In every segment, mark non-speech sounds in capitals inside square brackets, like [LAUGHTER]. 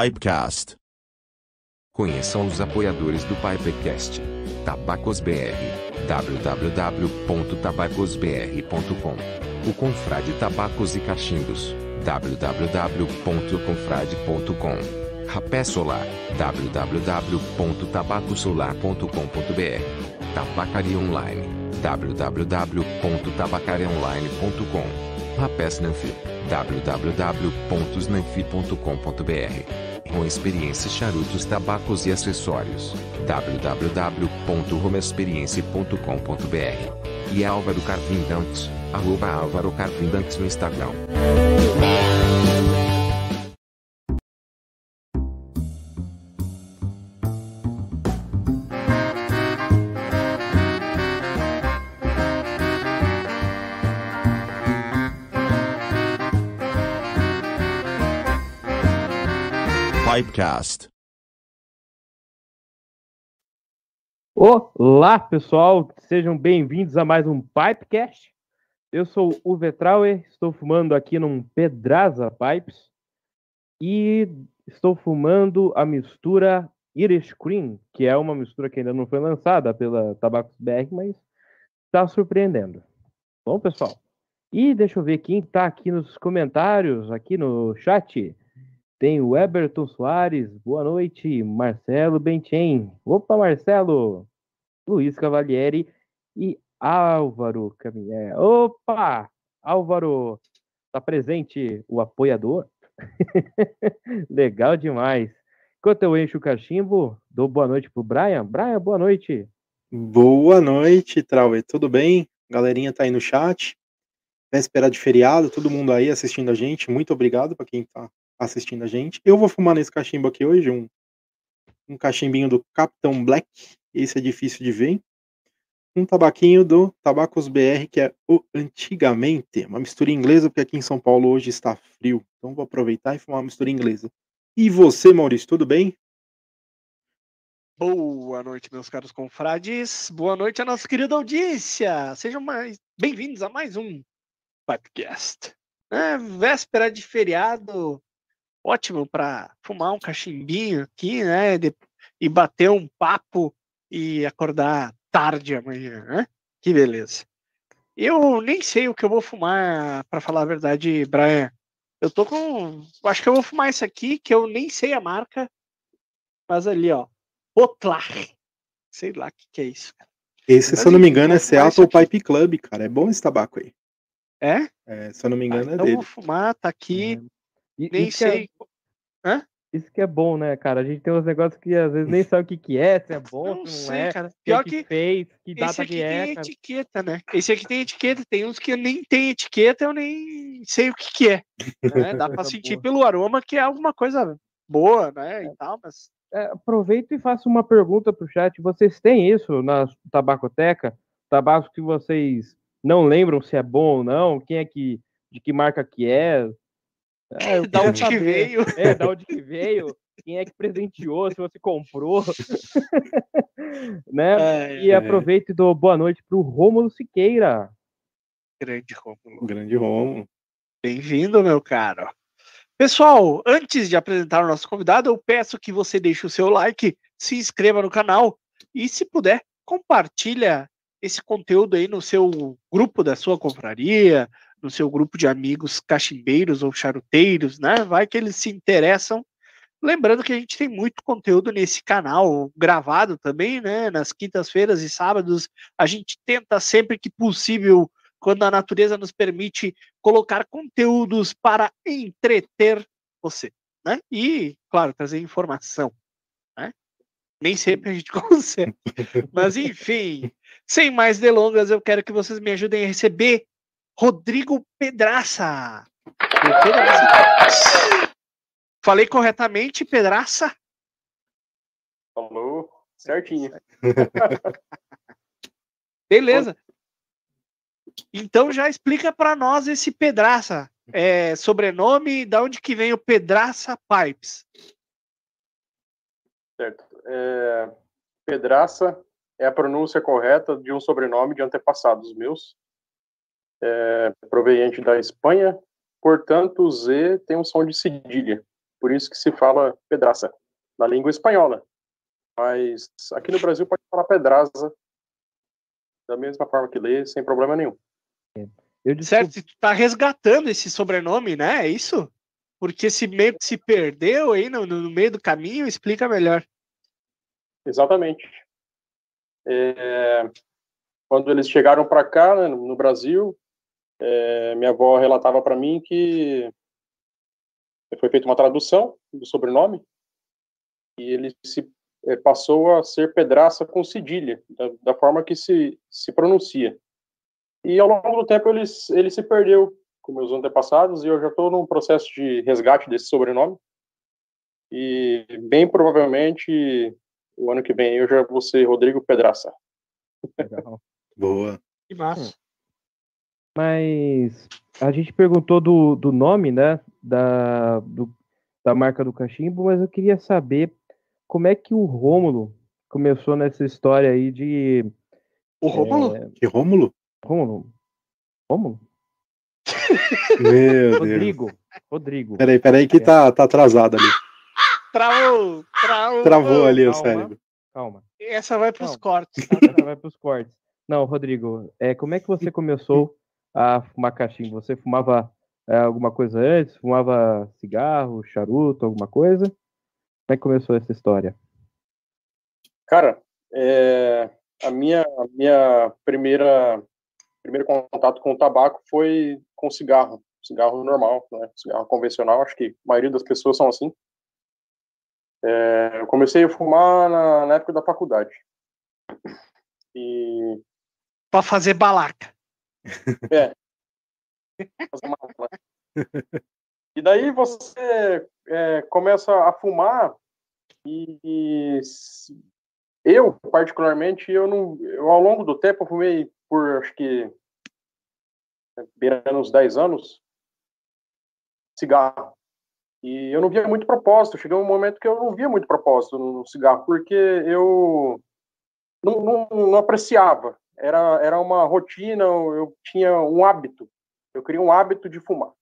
Pipecast. Conheçam os apoiadores do Pipecast. Tabacos BR. www.tabacosbr.com. O Confrade Tabacos e Cachimbos. www.confrade.com. Rapé Solar. www.tabacosolar.com.br. Tabacaria Online. www.tabacariaonline.com. Rapé Snanfi. www.snanfi.com.br com experiência charutos, tabacos e acessórios. www.romexperience.com.br E Álvaro Carvindantes, arroba Álvaro Carvindantes no Instagram. Pipecast. Olá, pessoal, sejam bem-vindos a mais um Pipecast. Eu sou o Vetrauer, estou fumando aqui num Pedraza Pipes e estou fumando a mistura Irish Cream, que é uma mistura que ainda não foi lançada pela Tabacos BR, mas está surpreendendo. Bom, pessoal, e deixa eu ver quem está aqui nos comentários, aqui no chat. Tem o Eberton Soares, boa noite. Marcelo Benchen, opa, Marcelo. Luiz Cavalieri e Álvaro Caminhé. Opa, Álvaro, tá presente o apoiador? [LAUGHS] Legal demais. Enquanto eu encho o cachimbo, dou boa noite pro Brian. Brian, boa noite. Boa noite, Trauer. Tudo bem? Galerinha tá aí no chat. Véspera de feriado, todo mundo aí assistindo a gente. Muito obrigado para quem tá assistindo a gente. Eu vou fumar nesse cachimbo aqui hoje, um, um cachimbinho do Capitão Black. Esse é difícil de ver. Um tabaquinho do Tabacos BR, que é o Antigamente. Uma mistura inglesa, porque aqui em São Paulo hoje está frio. Então vou aproveitar e fumar uma mistura inglesa. E você, Maurício, tudo bem? Boa noite, meus caros confrades. Boa noite à nossa querida audiência. Sejam mais bem-vindos a mais um podcast. É, véspera de feriado, ótimo para fumar um cachimbinho aqui, né? De, e bater um papo e acordar tarde amanhã, né? Que beleza. Eu nem sei o que eu vou fumar, para falar a verdade, Brian. Eu tô com. Acho que eu vou fumar isso aqui, que eu nem sei a marca. Mas ali, ó. Potlar. Sei lá o que, que é isso, cara. Esse, mas, se eu não me engano, é Seattle Pipe Club, cara. É bom esse tabaco aí. É? é se eu não me engano, ah, é então é dele. Eu vou fumar, tá aqui. É. Nem isso sei. É... Hã? Isso que é bom, né, cara? A gente tem uns negócios que às vezes nem sabe o que, que é, se é bom, não se não sei, é. Cara. Pior que, que fez, que data esse aqui que é. tem cara. etiqueta, né? Esse aqui tem etiqueta, tem uns que nem tem etiqueta, eu nem sei o que, que é. Né? Dá pra [LAUGHS] sentir boa. pelo aroma que é alguma coisa boa, né? E tal, mas. É, aproveito e faço uma pergunta pro chat. Vocês têm isso na tabacoteca? Tabaco que vocês não lembram se é bom ou não? Quem é que. De que marca que é? É, da onde saber. que veio? É, da onde que veio? Quem é que presenteou? Se você comprou? [LAUGHS] né? É, e aproveito e dou boa noite para o Rômulo Siqueira. Grande Rômulo. Grande Rômulo. Bem-vindo, meu caro. Pessoal, antes de apresentar o nosso convidado, eu peço que você deixe o seu like, se inscreva no canal e, se puder, compartilha esse conteúdo aí no seu grupo da sua confraria, no seu grupo de amigos cachimbeiros ou charuteiros, né? Vai que eles se interessam. Lembrando que a gente tem muito conteúdo nesse canal gravado também, né? Nas quintas-feiras e sábados, a gente tenta sempre que possível, quando a natureza nos permite, colocar conteúdos para entreter você, né? E, claro, trazer informação, né? Nem sempre a gente [LAUGHS] consegue. Mas enfim, sem mais delongas, eu quero que vocês me ajudem a receber Rodrigo Pedraça. Falei corretamente, Pedraça? Falou certinho. [LAUGHS] Beleza. Então já explica para nós esse Pedraça. É, sobrenome, da onde que vem o Pedraça Pipes? Certo. É, Pedraça é a pronúncia correta de um sobrenome de antepassados meus é, proveniente da Espanha, portanto o Z tem um som de cedilha, por isso que se fala pedraça, na língua espanhola. Mas aqui no Brasil pode falar pedraza, da mesma forma que lê, sem problema nenhum. Eu Certo, tu tá resgatando esse sobrenome, né? É isso? Porque se meio que se perdeu aí no, no meio do caminho, explica melhor. Exatamente. É, quando eles chegaram para cá, né, no Brasil, é, minha avó relatava para mim que foi feita uma tradução do sobrenome e ele se é, passou a ser Pedraça com cedilha, da, da, forma que se, se pronuncia. E ao longo do tempo ele, ele se perdeu com meus antepassados e eu já estou num processo de resgate desse sobrenome. E bem provavelmente o ano que vem eu já vou ser Rodrigo Pedraça. Legal. Boa. Que massa. Mas a gente perguntou do, do nome, né? Da, do, da marca do cachimbo, mas eu queria saber como é que o Rômulo começou nessa história aí de. O Rômulo? É, Que Rômulo? Rômulo? Rômulo? Meu Deus. Rodrigo. Rodrigo. Peraí, peraí, que tá, tá atrasado ali. Travou, travou. Travou ali o Calma. cérebro. Calma. Essa vai pros Não. cortes, tá? Essa vai pros cortes. Não, Rodrigo, é, como é que você começou a fumar cachimbo? Você fumava é, alguma coisa antes? Fumava cigarro, charuto, alguma coisa? Como é que começou essa história? Cara, é, a minha, a minha primeira primeiro contato com o tabaco foi com cigarro, cigarro normal, né? Cigarro convencional. Acho que a maioria das pessoas são assim. É, eu comecei a fumar na, na época da faculdade. E Pra fazer balaca. Aula. E daí você é, começa a fumar e, e eu, particularmente, eu não, eu, ao longo do tempo, eu fumei por, acho que, é, beirando uns 10 anos, cigarro. E eu não via muito propósito. Chegou um momento que eu não via muito propósito no cigarro, porque eu não, não, não apreciava. Era, era uma rotina, eu tinha um hábito. Eu queria um hábito de fumar.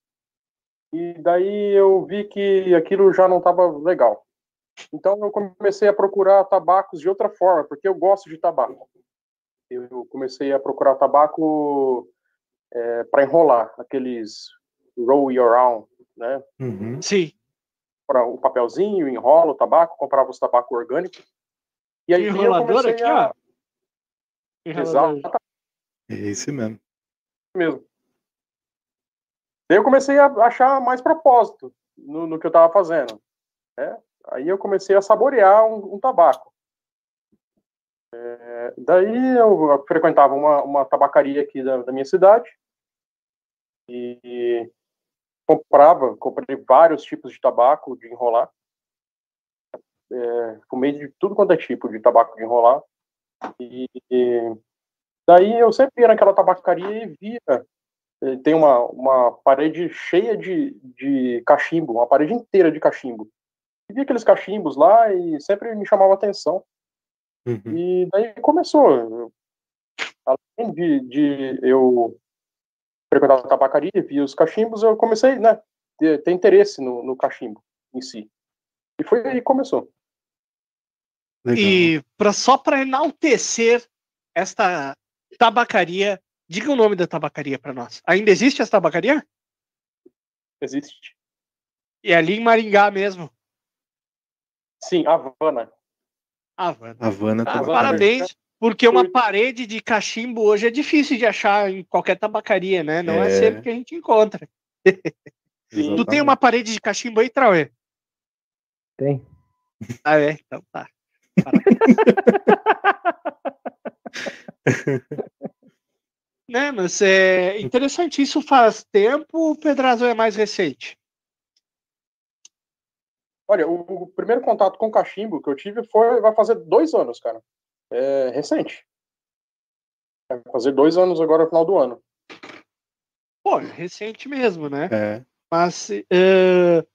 E daí eu vi que aquilo já não estava legal. Então eu comecei a procurar tabacos de outra forma, porque eu gosto de tabaco. Eu comecei a procurar tabaco para enrolar, aqueles roll your own, né? Uhum. Sim. Para o papelzinho, enrola o tabaco, comprava os tabacos orgânicos. E aí eu Enrolador aqui, a... ó. Exato, É esse mesmo. mesmo. Daí eu comecei a achar mais propósito no, no que eu estava fazendo. né? Aí eu comecei a saborear um, um tabaco. É, daí eu frequentava uma, uma tabacaria aqui da, da minha cidade e comprava, comprei vários tipos de tabaco de enrolar. É, fumei de tudo quanto é tipo de tabaco de enrolar. E, e daí eu sempre ia naquela tabacaria e via eh, tem uma, uma parede cheia de, de cachimbo, uma parede inteira de cachimbo. E via aqueles cachimbos lá e sempre me chamava atenção. Uhum. E daí começou. Além de, de eu frequentar a tabacaria, via os cachimbos, eu comecei, né, ter, ter interesse no, no cachimbo em si. E foi aí que começou. Legal. E pra, só para enaltecer esta tabacaria, diga o nome da tabacaria para nós. Ainda existe essa tabacaria? Existe. E é ali em Maringá mesmo. Sim, Havana. Havana. Havana Ah, tá parabéns, porque uma parede de cachimbo hoje é difícil de achar em qualquer tabacaria, né? Não é, É. sempre que a gente encontra. [LAUGHS] Tu tem uma parede de cachimbo aí, Trauê? Tem. Ah, é? Então tá. [LAUGHS] né, mas é interessante. Isso faz tempo ou o Pedrazo é mais recente? Olha, o, o primeiro contato com cachimbo que eu tive foi, vai fazer dois anos, cara. É recente. Vai fazer dois anos agora no final do ano. Pô, é recente mesmo, né? É. Mas. eh,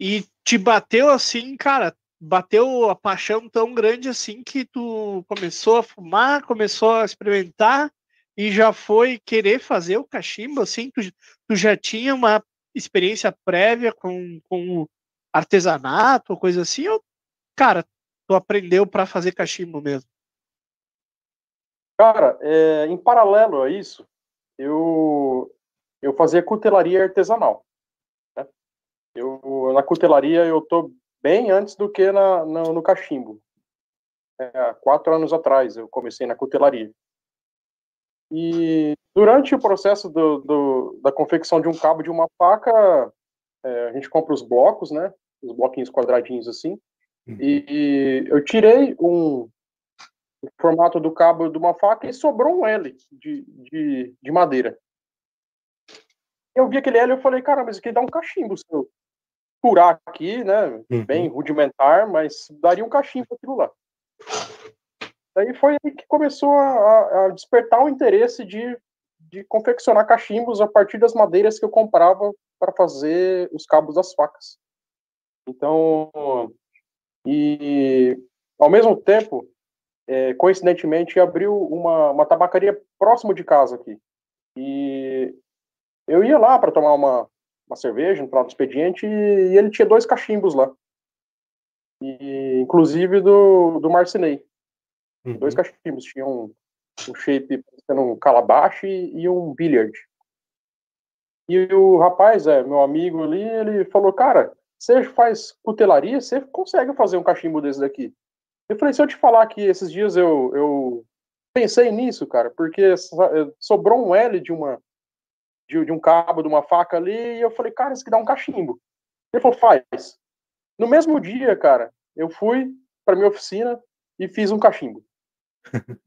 e te bateu assim, cara, bateu a paixão tão grande assim que tu começou a fumar, começou a experimentar e já foi querer fazer o cachimbo, assim, tu, tu já tinha uma experiência prévia com, com artesanato coisa assim, ou, cara, tu aprendeu para fazer cachimbo mesmo? Cara, é, em paralelo a isso, eu, eu fazia cutelaria artesanal. né? Eu, na cutelaria eu tô bem antes do que na, no, no cachimbo. É, há quatro anos atrás eu comecei na cutelaria. E durante o processo do, do- da confecção de um cabo de uma faca, é, a gente compra os blocos, né? Os bloquinhos quadradinhos assim. E, e eu tirei um, o formato do cabo de uma faca e sobrou um L de, de, de madeira. Eu vi aquele L e eu falei, cara, mas isso aqui dá um cachimbo se eu furar aqui, né? Uhum. Bem rudimentar, mas daria um cachimbo aquilo lá. Daí foi aí que começou a, a despertar o interesse de, de confeccionar cachimbos a partir das madeiras que eu comprava para fazer os cabos das facas. Então, e ao mesmo tempo, é, coincidentemente, abriu uma, uma tabacaria próximo de casa aqui. E eu ia lá para tomar uma, uma cerveja no final do expediente e, ele tinha dois cachimbos lá. E, inclusive do, do Marcinei. Uhum. Dois cachimbos. Tinha um, um shape parecendo um calabash e, e um billiard. E o rapaz, é, meu amigo ali, ele falou, cara, você faz cutelaria, você consegue fazer um cachimbo desse daqui. Eu falei, se eu te falar que esses dias eu, eu pensei nisso, cara, porque sobrou um L de uma de, de, um cabo, de uma faca ali, e eu falei, cara, isso aqui dá um cachimbo. Ele falou, faz. No mesmo dia, cara, eu fui para minha oficina e fiz um cachimbo. [LAUGHS]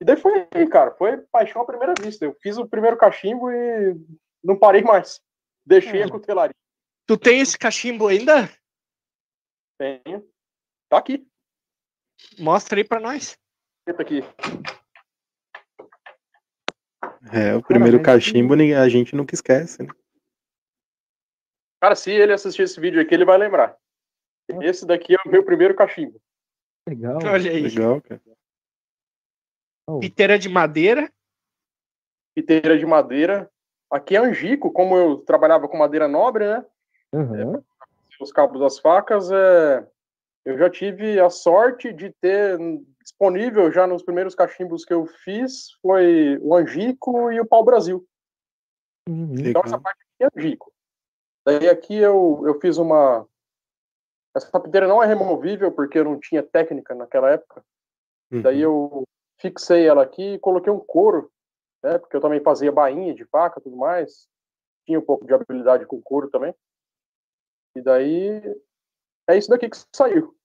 e daí foi aí, cara, foi paixão à primeira vista. Eu fiz o primeiro cachimbo e não parei mais. Deixei a hum. cutelaria. Tu tem esse cachimbo ainda? Tenho. Tá aqui. Mostra aí pra nós. Tá aqui. É, o primeiro cachimbo a gente nunca esquece, né? Cara, se ele assistir esse vídeo aqui, ele vai lembrar. Esse daqui é o meu primeiro cachimbo. Legal. Olha aí. Legal, cara. Piteira de madeira. Piteira de madeira. Aqui é Angico, como eu trabalhava com madeira nobre, né? Uhum. É, os cabos das facas, é, eu já tive a sorte de ter disponível já nos primeiros cachimbos que eu fiz foi o Angico e o Pau Brasil. Uhum. Então essa parte aqui é Angico. Daí aqui eu, eu fiz uma. Essa piteira não é removível porque eu não tinha técnica naquela época. Uhum. Daí eu fixei ela aqui e coloquei um couro né? Porque eu também fazia bainha de faca, tudo mais. Tinha um pouco de habilidade com couro também. E daí é isso daqui que saiu.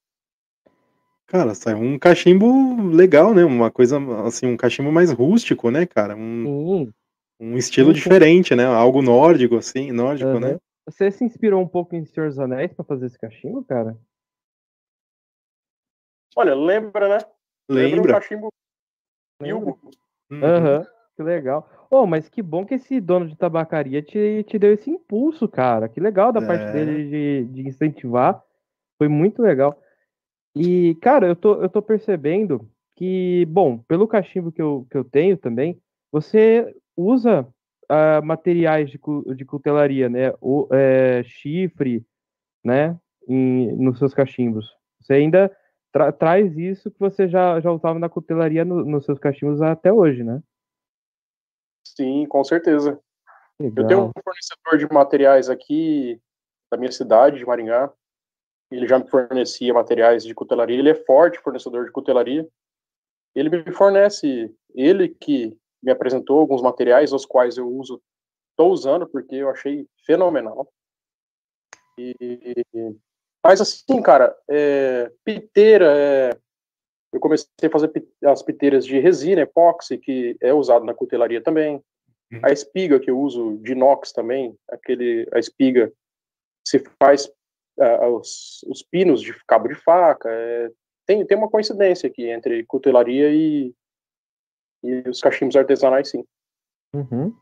Cara, saiu um cachimbo legal, né? Uma coisa assim, um cachimbo mais rústico, né, cara? Um, um estilo diferente, né? Algo nórdico, assim, nórdico, uhum. né? Você se inspirou um pouco em Senhor dos Anéis para fazer esse cachimbo, cara? Olha, lembra, né? Lembra. lembra um cachimbo Bilbo. Aham. Uhum. Que legal. Oh, mas que bom que esse dono de tabacaria te, te deu esse impulso, cara. Que legal da parte dele é. de, de incentivar. Foi muito legal. E, cara, eu tô, eu tô percebendo que, bom, pelo cachimbo que eu, que eu tenho também, você usa uh, materiais de, de cutelaria, né? O, é, chifre, né? Em, nos seus cachimbos. Você ainda tra traz isso que você já, já usava na cutelaria no, nos seus cachimbos até hoje, né? Sim, com certeza. Legal. Eu tenho um fornecedor de materiais aqui da minha cidade, de Maringá. Ele já me fornecia materiais de cutelaria. Ele é forte fornecedor de cutelaria. Ele me fornece, ele que me apresentou alguns materiais, os quais eu uso, estou usando porque eu achei fenomenal. E, mas assim, cara, é, piteira, é, eu comecei a fazer as piteiras de resina, epóxi, que é usado na cutelaria também. Uhum. A espiga que eu uso de inox também, aquele, a espiga se faz uh, os, os, pinos de cabo de faca. É, tem, tem uma coincidência aqui entre cutelaria e, e os cachimbos artesanais, sim. Uhum.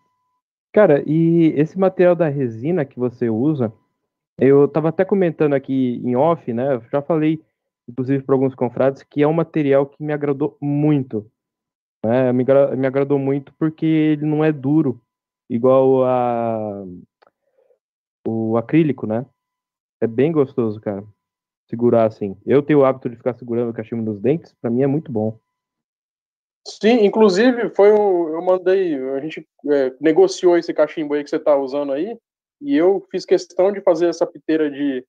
Cara, e esse material da resina que você usa, eu estava até comentando aqui em off, né? Eu já falei inclusive para alguns confrades, que é um material que me agradou muito. Né? Me, me agradou muito porque ele não é duro, igual a, o acrílico, né? É bem gostoso, cara. Segurar assim. Eu tenho o hábito de ficar segurando o cachimbo nos dentes, para mim é muito bom. Sim, inclusive foi o, eu mandei, a gente é, negociou esse cachimbo aí que você tá usando aí, e eu fiz questão de fazer essa piteira de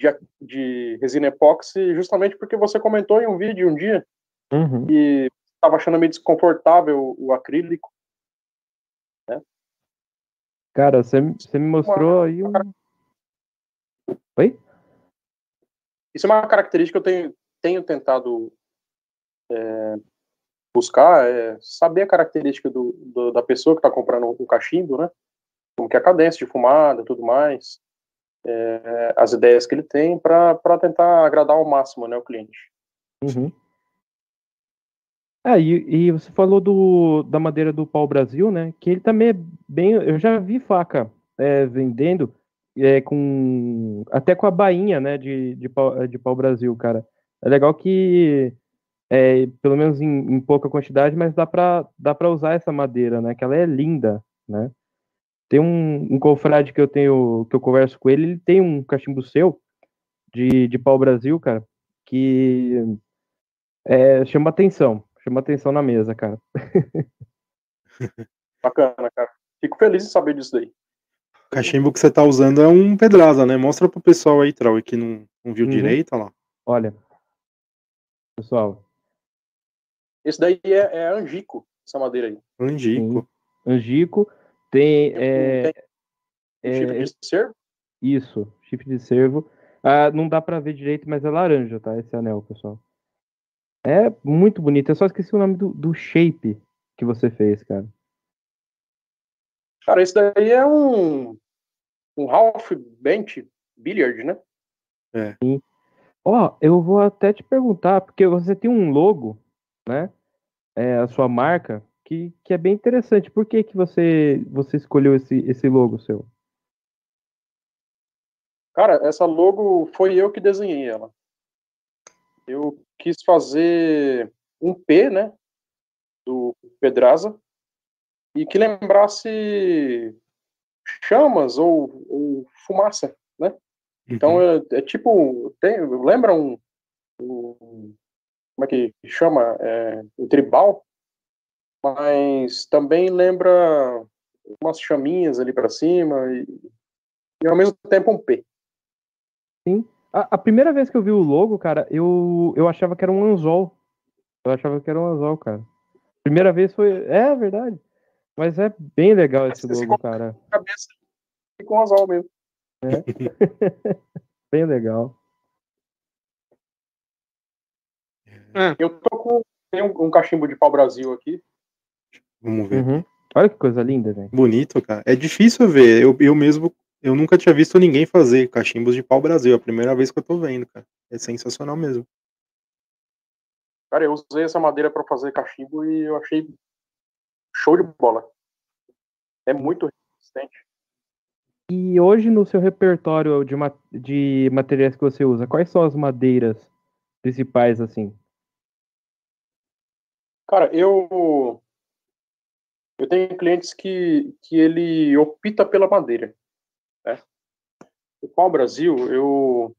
de, de resina epóxi justamente porque você comentou em um vídeo um dia uhum. que estava achando meio desconfortável o acrílico. Né? Cara, você, você me mostrou uma, aí um. Oi? Isso é uma característica que eu tenho, tenho tentado é, buscar, é saber a característica do, do da pessoa que está comprando um cachimbo, né? Como que é a cadência de fumada tudo mais é, as ideias que ele tem para tentar agradar ao máximo né, o cliente. Uhum. Ah, e, e, você falou do, da madeira do pau Brasil, né? Que ele também é bem. Eu já vi faca é, vendendo é, com até com a bainha, né, de, de, pau, de pau Brasil, cara. É legal que, é, pelo menos em, em, pouca quantidade, mas dá pra, dá pra usar essa madeira, né, que ela é linda, né. Tem um, um confrade que eu tenho, que eu converso com ele, ele tem um cachimbo seu, de, de pau Brasil, cara, que é, chama atenção, chama atenção na mesa, cara. [LAUGHS] Bacana, cara. Fico feliz em saber disso daí. O cachimbo que você tá usando é um pedraza, né? Mostra pro pessoal aí, Trau, que não, não viu uhum. direito, olha lá. Olha, pessoal. Esse daí é, é angico, essa madeira aí. Angico. Sim. Angico. Tem. É, tem chifre é, de cervo? Isso, chifre de cervo. Ah, não dá pra ver direito, mas é laranja, tá? Esse anel, pessoal. É muito bonito. Eu só esqueci o nome do, do shape que você fez, cara. Cara, esse daí é um, um half bench billiard, né? É. Sim. Ó, eu vou até te perguntar, porque você tem um logo, né? É, a sua marca, que, que é bem interessante. Por que, que você, você escolheu esse, esse logo seu? Cara, essa logo foi eu que desenhei ela. Eu quis fazer um P, né? Do Pedraza, e que lembrasse chamas ou, ou fumaça, né? Então uhum. é, é, tipo, tem, lembra um, um, como é que chama, é, um tribal, mas também lembra umas chaminhas ali para cima e, e, ao mesmo tempo um P. Sim. A, a, primeira vez que eu vi o logo, cara, eu, eu achava que era um anzol. Eu achava que era um anzol, cara. Primeira vez foi. É verdade. Mas é bem legal esse logo, cara. Cabeça com azul mesmo. É. [LAUGHS] bem legal. É. Eu tô com tem um, um, cachimbo de pau Brasil aqui. Vamos ver. Uhum. Olha que coisa linda, velho. Bonito, cara. É difícil ver. Eu, eu mesmo, eu nunca tinha visto ninguém fazer cachimbos de pau Brasil. É a primeira vez que eu tô vendo, cara. É sensacional mesmo. Cara, eu usei essa madeira para fazer cachimbo e eu achei show de bola. É muito resistente. E hoje no seu repertório de, ma de materiais que você usa, quais são as madeiras principais assim? Cara, eu eu tenho clientes que, que ele opta pela madeira. Né? O pau Brasil, eu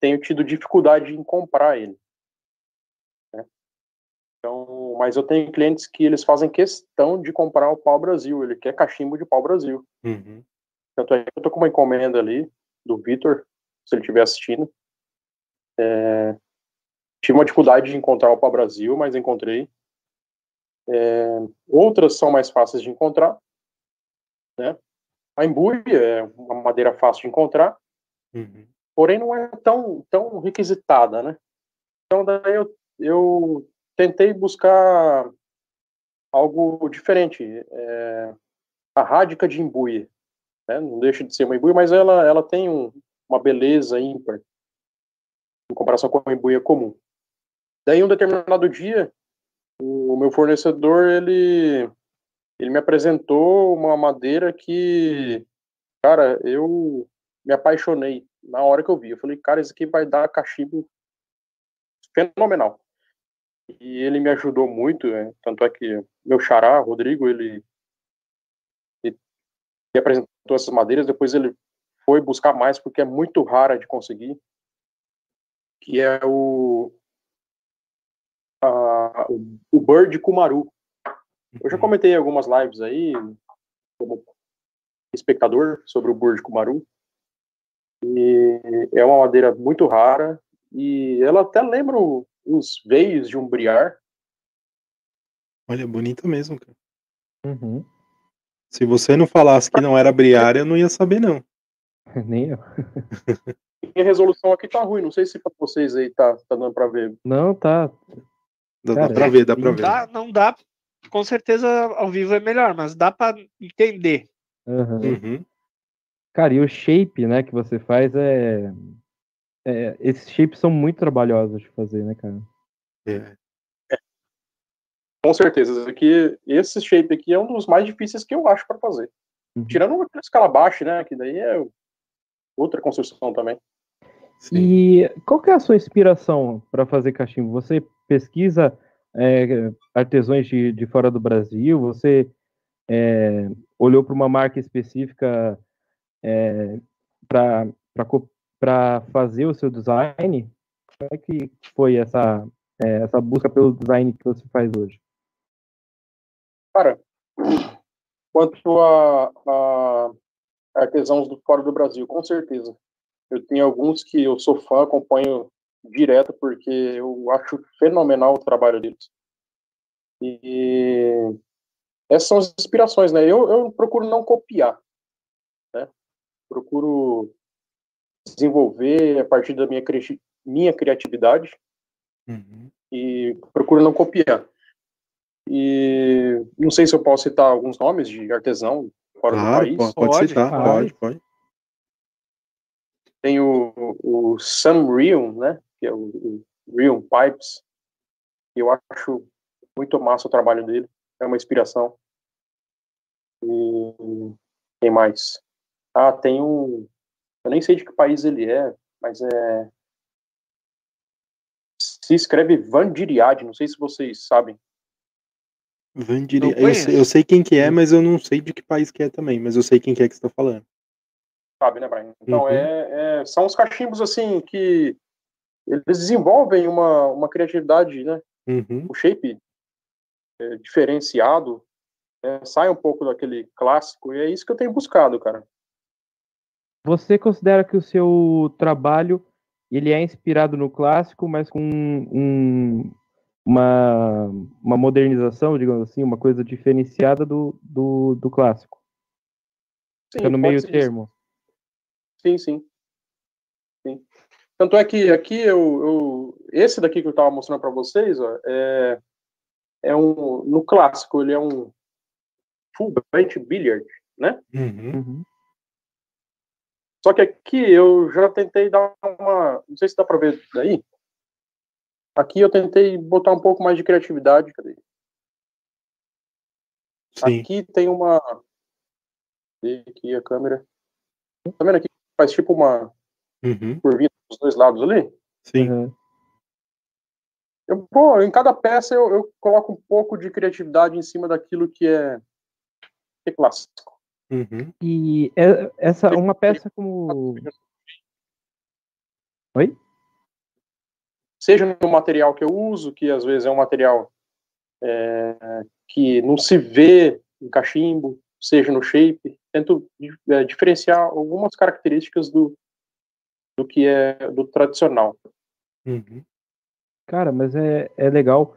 tenho tido dificuldade em comprar ele. Mas eu tenho clientes que eles fazem questão de comprar o pau Brasil, ele quer cachimbo de pau Brasil. Uhum. Tanto é que eu tô com uma encomenda ali do Vitor, se ele estiver assistindo. É, tive uma dificuldade de encontrar o pau Brasil, mas encontrei. É, outras são mais fáceis de encontrar, né? A embuia é uma madeira fácil de encontrar, uhum. porém não é tão, tão requisitada, né? Então daí eu, eu tentei buscar algo diferente. É, a rádica de imbuia, né? não deixa de ser uma imbuia, mas ela, ela tem um, uma beleza ímpar em comparação com a imbuia comum. Daí, um determinado dia, o meu fornecedor, ele, ele me apresentou uma madeira que, cara, eu me apaixonei na hora que eu vi. Eu falei, cara, isso aqui vai dar cachimbo fenomenal e ele me ajudou muito, né? tanto é que meu xará, Rodrigo, ele, ele apresentou essas madeiras, depois ele foi buscar mais porque é muito rara de conseguir, que é o a, o Bird Kumaru. Eu já uhum. comentei algumas lives aí como espectador sobre o Bird Kumaru. E é uma madeira muito rara e ela até lembra os veios de um briar. Olha, bonito mesmo, cara. Uhum. Se você não falasse que não era briar, eu não ia saber, não. [LAUGHS] Nem eu. [LAUGHS] a resolução aqui tá ruim, não sei se pra vocês aí tá, tá dando pra ver. Não, tá. Dá, Cara, dá pra ver, dá pra ver. Dá, não dá, com certeza ao vivo é melhor, mas dá pra entender. Uhum. Uhum. Cara, e o shape, né, que você faz é é, esses shapes são muito trabalhosos de fazer, né, cara? É. é. Com certeza. Esse, aqui, esse shape aqui é um dos mais difíceis que eu acho para fazer. Uhum. Tirando aquele escalabache, né? Que daí é outra construção também. Sim. E qual que é a sua inspiração para fazer cachimbo? Você pesquisa é, artesãos de, de fora do Brasil? Você é, olhou para uma marca específica é, para fazer o seu design? Como é que foi essa, é, essa busca pelo design que você faz hoje? Cara, quanto a, a artesãos do fora do Brasil, com certeza. Eu tenho alguns que eu sou fã, acompanho direto, porque eu acho fenomenal o trabalho deles. E essas são as inspirações, né? Eu, eu procuro não copiar, né? Procuro desenvolver a partir da minha, cri minha criatividade uhum. e procuro não copiar. E não sei se eu posso citar alguns nomes de artesão fora claro, do país. Pode, pode citar, pode, pode. Tem o, o Sam Rion, né? Que é o, o Rion Pipes. Eu acho muito massa o trabalho dele. É uma inspiração. E quem mais? Ah, tem um. Eu nem sei de que país ele é, mas é. Se escreve Vandiriad, não sei se vocês sabem. Vandiriad. Eu, sei, eu sei quem que é, mas eu não sei de que país que é também, mas eu sei quem que é que você está falando. Sabe, né, Brian? Então, uhum. é, é, são os cachimbos, assim, que eles desenvolvem uma, uma criatividade, né? Uhum. O shape é, diferenciado, é, sai um pouco daquele clássico, e é isso que eu tenho buscado, cara. Você considera que o seu trabalho ele é inspirado no clássico, mas com um, uma, uma modernização, digamos assim, uma coisa diferenciada do, do, do clássico? Sim, Fica no meio termo. Sim, sim. sim. Tanto é que aqui eu, eu esse daqui que eu estava mostrando para vocês, ó, é, é um no clássico ele é um full bench billiard, né? Uhum. Só que aqui eu já tentei dar uma, não sei se dá para ver daí. Aqui eu tentei botar um pouco mais de criatividade, cadê? Sim. Aqui tem uma aqui a câmera. Tá vendo aqui? Faz tipo uma uhum. curvinha dos dois lados ali? Sim. Uhum. Eu, pô, em cada peça eu, eu, coloco um pouco de criatividade em cima daquilo que é, que é clássico. Uhum. E é, essa uma peça como. Oi? Seja no material que eu uso, que às vezes é um material é, que não se vê em cachimbo, seja no shape, tento é, diferenciar algumas características do, do que é do tradicional. Uhum. Cara, mas é, é legal.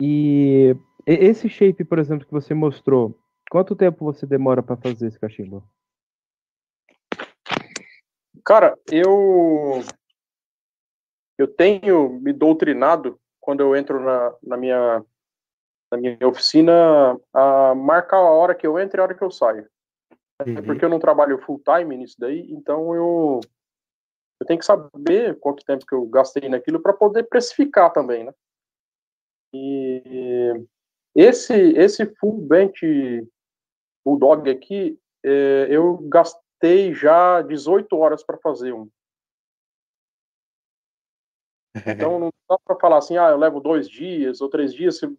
E esse shape, por exemplo, que você mostrou, quanto tempo você demora para fazer esse cachimbo? Cara, eu eu tenho me doutrinado quando eu entro na, na minha na minha oficina a marcar a hora que eu entro e a hora que eu saio. Uhum. É porque eu não trabalho full time nisso daí, então eu eu tenho que saber quanto tempo que eu gastei naquilo para poder precificar também, né? E esse esse full bench bulldog aqui, é, eu gastei já 18 horas para fazer um. Então não dá para falar assim, ah, eu levo dois dias ou três dias. Eu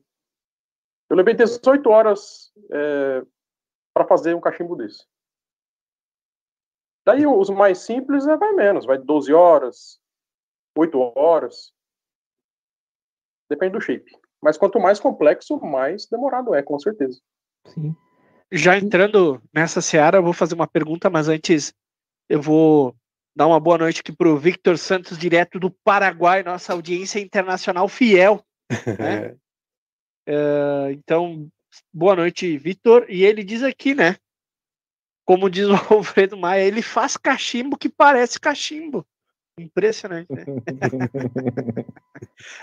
levei 18 horas é, para fazer um cachimbo desse. Daí os mais simples é, vai menos, vai 12 horas, 8 horas. Depende do shape. Mas quanto mais complexo, mais demorado é, com certeza. Sim. Já entrando nessa seara, eu vou fazer uma pergunta, mas antes eu vou dar uma boa noite aqui para o Victor Santos, direto do Paraguai, nossa audiência internacional fiel. Né? uh, [LAUGHS] então, boa noite, Victor. E ele diz aqui, né? Como diz o [LAUGHS] Alfredo Maia, ele faz cachimbo que parece cachimbo. Impressionante. Né? [LAUGHS]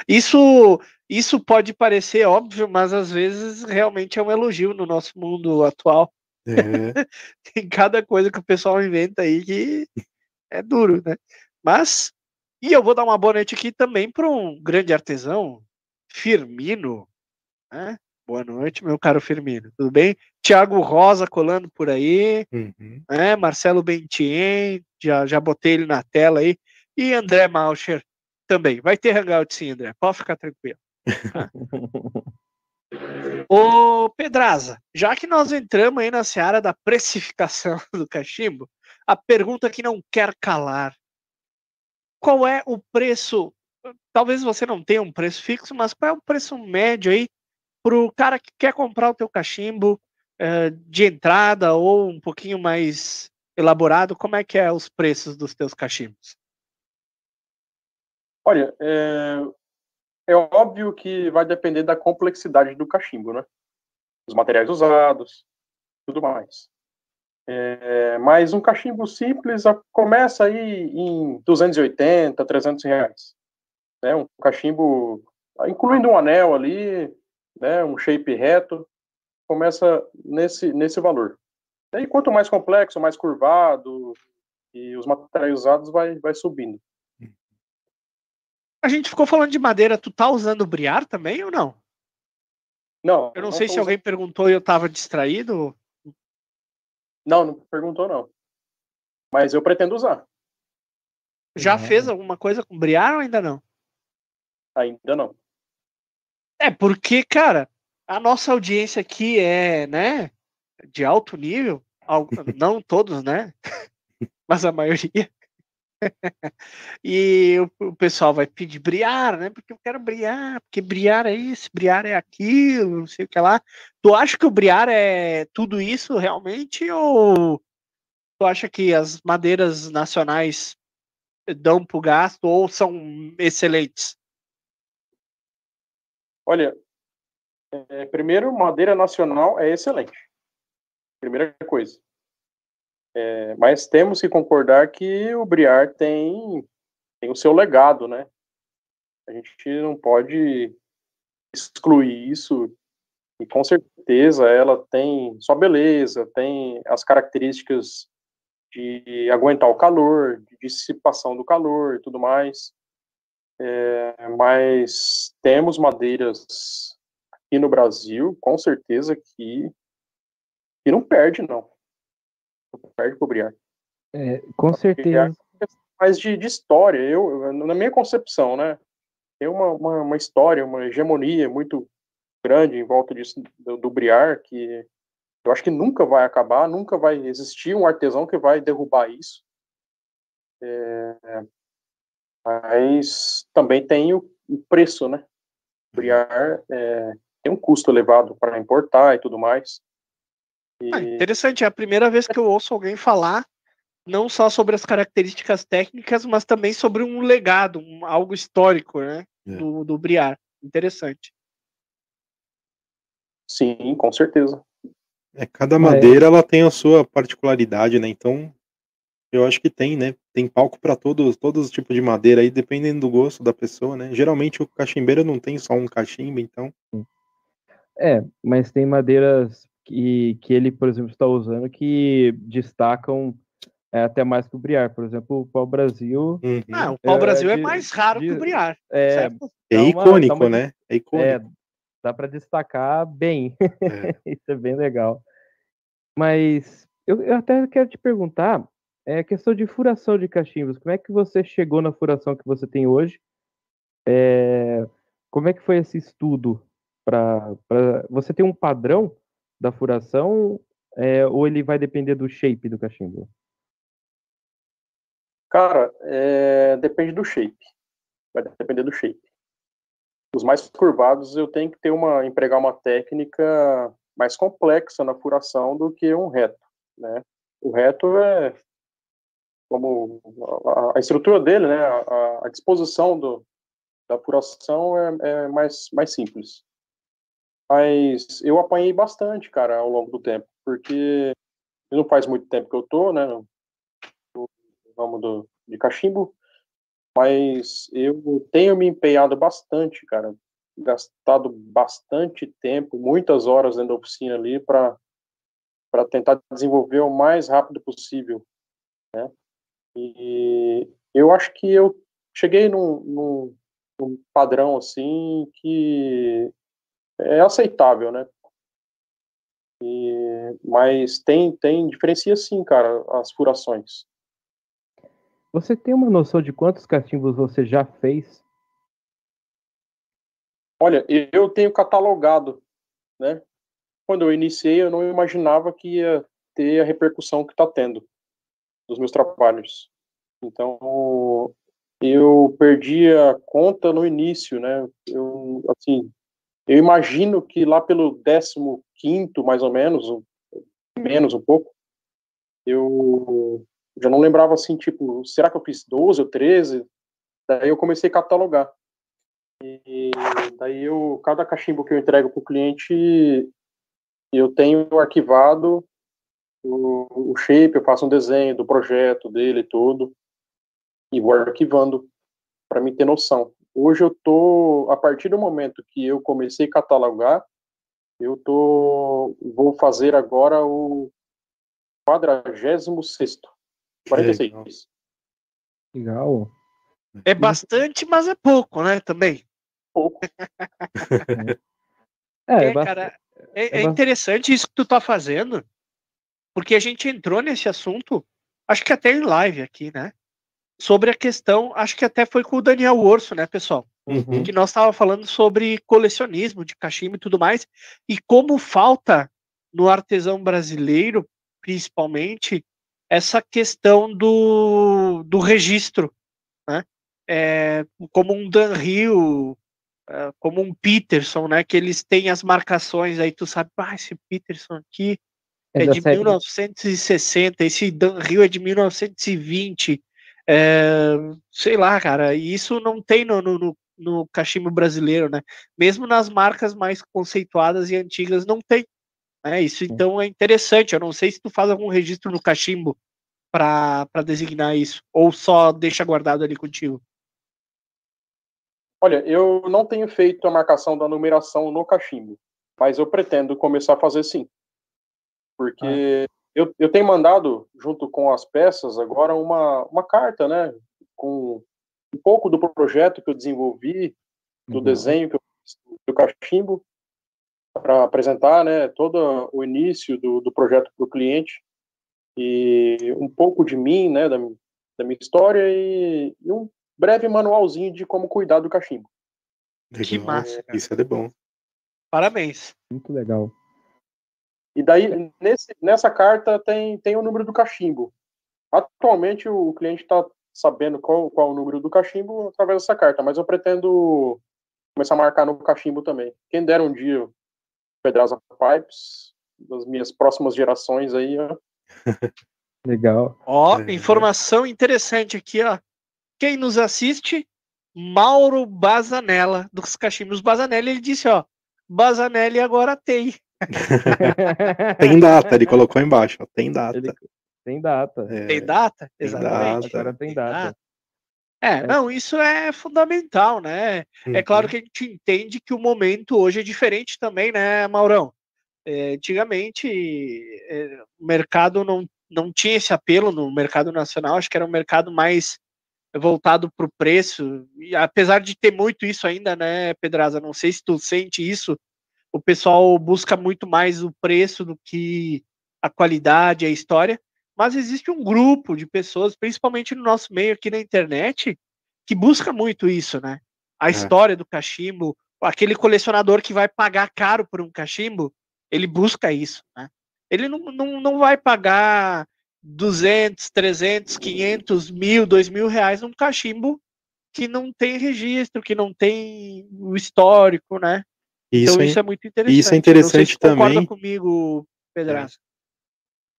isso, isso pode parecer óbvio, mas às vezes realmente é um elogio no nosso mundo atual. É. [LAUGHS] Tem cada coisa que o pessoal inventa aí que é duro, né? Mas, e eu vou dar uma boa noite aqui também para um grande artesão, Firmino, né? Boa noite, meu caro Firmino. Tudo bem? Tiago Rosa colando por aí. Uhum. né? Marcelo Bentien, já, já botei ele na tela aí. E André Malcher também. Vai ter hangout sim, André. Pode ficar tranquilo. [LAUGHS] Ô, Pedraza, já que nós entramos aí na seara da precificação [LAUGHS] do cachimbo, a pergunta que não quer calar. Qual é o preço? Talvez você não tenha um preço fixo, mas qual é o preço médio aí para o cara que quer comprar o teu cachimbo eh, de entrada ou um pouquinho mais elaborado? Como é que é os preços dos teus cachimbos? Olha, é, é óbvio que vai depender da complexidade do cachimbo, né? Os materiais usados, tudo mais. É, mas um cachimbo simples começa aí em 280, 300 reais. Né? Um cachimbo, incluindo um anel ali, né? um shape reto, começa nesse, nesse valor. E quanto mais complexo, mais curvado, e os materiais usados vai, vai subindo. A gente ficou falando de madeira, tu tá usando briar também ou não? Não, Eu não sei tô se usando- alguém perguntou e eu tava distraído. Não, não perguntou não. Mas eu pretendo usar. Já Uhum. fez alguma coisa com briar ou ainda não? Ainda não. É, porque, cara, a nossa audiência aqui é, né, de alto nível, [LAUGHS] não todos, né, [LAUGHS] mas a maioria. [LAUGHS] E o, pessoal vai pedir briar, né, porque eu quero briar, porque briar é isso, briar é aquilo, não sei o que lá. Tu acha que o briar é tudo isso realmente, ou tu acha que as madeiras nacionais dão pro gasto ou são excelentes? Olha, é, primeiro, madeira nacional é excelente. Primeira coisa. É, mas temos que concordar que o Briar tem, tem o seu legado, né? A gente não pode excluir isso. E com certeza ela tem sua beleza, tem as características de aguentar o calor, de dissipação do calor e tudo mais. É, mas temos madeiras aqui no Brasil, com certeza que, que não perde, não. Não perde pro Briar. É, com certeza. Mas de, de história, eu, na minha concepção, né? Tem uma, uma, uma história, uma hegemonia muito grande em volta disso, do, do Briar, que eu acho que nunca vai acabar, nunca vai existir um artesão que vai derrubar isso. É, mas também tem o, o preço, né? O Briar é, tem um custo elevado para importar e tudo mais. E, Ah, interessante, é a primeira vez que eu ouço alguém falar não só sobre as características técnicas, mas também sobre um legado, um- algo histórico, né? É. Do, do Briar. Interessante. sim, com certeza. É, cada madeira ela tem a sua particularidade, né? Então, eu acho que tem, né? Tem palco para todos, todos os tipos de madeira aí, dependendo do gosto da pessoa, né? Geralmente o cachimbeiro não tem só um cachimbo, então. É, mas tem madeiras que, que ele, por exemplo, está usando que destacam é, até mais que o Briar. Por exemplo, o pau-brasil Uhum. Ah, o pau-brasil é, de- mais raro que o de- Briar, é, certo? é dá uma- icônico, dá uma- né? É icônico. é, dá para destacar bem. É. [LAUGHS] Isso é bem legal. Mas eu, eu até quero te perguntar, é questão de furação de cachimbos. Como é que você chegou na furação que você tem hoje? É, como é que foi esse estudo? Pra, pra- você tem um padrão da furação é, ou ele vai depender do shape do cachimbo? Cara, é, depende do shape. Vai depender do shape. Os mais curvados eu tenho que ter uma empregar uma técnica mais complexa na furação do que um reto, né? O reto é como a, estrutura dele, né? A, a disposição do, da furação é, é mais mais simples. Mas eu apanhei bastante, cara, ao longo do tempo, porque não faz muito tempo que eu tô, né? ramo do, de cachimbo, mas eu tenho me empenhado bastante, cara, gastado bastante tempo, muitas horas dentro da oficina ali para para tentar desenvolver o mais rápido possível, né? E eu acho que eu cheguei num, num, num padrão assim que é aceitável, né? E, mas tem, tem, diferencia sim, cara, as furações. Você tem uma noção de quantos cachimbos você já fez? Olha, eu tenho catalogado, né? Quando eu iniciei, eu não imaginava que ia ter a repercussão que está tendo dos meus trabalhos. Então, eu perdi a conta no início, né? Eu, assim, eu imagino que lá pelo 15 mais ou menos, menos um pouco, eu já não lembrava assim, tipo, será que eu fiz 12 ou 13? Daí eu comecei a catalogar. E daí eu, cada cachimbo que eu entrego para o cliente, eu tenho arquivado o, o shape, eu faço um desenho do projeto dele todo e vou arquivando para mim ter noção. Hoje eu tô, a partir do momento que eu comecei a catalogar, eu tô, vou fazer agora o 46 46. Legal. É bastante, mas é pouco, né, também. Pouco. [LAUGHS] é, é, cara, é, é, interessante isso que tu tá fazendo, porque a gente entrou nesse assunto, acho que até em live aqui, né? Sobre a questão, acho que até foi com o Daniel Orso, né, pessoal? Uhum. Que nós estávamos falando sobre colecionismo de cachimbo e tudo mais, e como falta no artesão brasileiro, principalmente, essa questão do, do registro, né? É, como um Dan Hill, é, como um Peterson, né? Que eles têm as marcações aí, tu sabe, ah, esse Peterson aqui é, é de série. 1960, esse Dan Hill é de 1920, é, sei lá, cara, e isso não tem no, no, no cachimbo brasileiro, né? Mesmo nas marcas mais conceituadas e antigas, não tem. Né? Isso então é interessante. Eu não sei se tu faz algum registro no cachimbo para designar isso, ou só deixa guardado ali contigo. Olha, eu não tenho feito a marcação da numeração no cachimbo, mas eu pretendo começar a fazer sim. Porque ah. Eu, eu tenho mandado, junto com as peças, agora uma, uma carta, né? Com um pouco do projeto que eu desenvolvi, do uhum. desenho que eu fiz do cachimbo, para apresentar, né? Todo o início do, do projeto para o cliente e um pouco de mim, né? Da, da minha história e, e um breve manualzinho de como cuidar do cachimbo. Que massa. Cara. Isso é de bom. Parabéns. Muito legal. E daí, nesse, nessa carta, tem, tem o número do cachimbo. Atualmente, o cliente está sabendo qual, qual é o número do cachimbo através dessa carta, mas eu pretendo começar a marcar no cachimbo também. Quem dera um dia Pedraza Pipes, das minhas próximas gerações aí, ó. [LAUGHS] Legal. Ó, é. informação interessante aqui, ó. Quem nos assiste, Mauro Bazanella, dos Cachimbos Bazanelli, ele disse, ó, Bazanelli agora tem. [LAUGHS] tem data, ele colocou embaixo, ó, tem data. Ele... Tem data. É, tem data? Exatamente. Agora tem data. É, é, não, isso é fundamental, né? Uhum. É claro uhum. que a gente entende que o momento hoje é diferente também, né, Maurão? É, antigamente, é, o mercado não, não tinha esse apelo no mercado nacional, acho que era um mercado mais voltado para o preço, e apesar de ter muito isso ainda, né, Pedraza? Não sei se tu sente isso o pessoal busca muito mais o preço do que a qualidade, a história, mas existe um grupo de pessoas, principalmente no nosso meio aqui na internet, que busca muito isso, né? A é. história do cachimbo, aquele colecionador que vai pagar caro por um cachimbo, ele busca isso, né? Ele não, não, não vai pagar 200, 300, 500, mil, dois mil reais num cachimbo que não tem registro, que não tem o histórico, né? Isso então é, isso é muito interessante. Isso é interessante se também. Concorda comigo, Pedraça?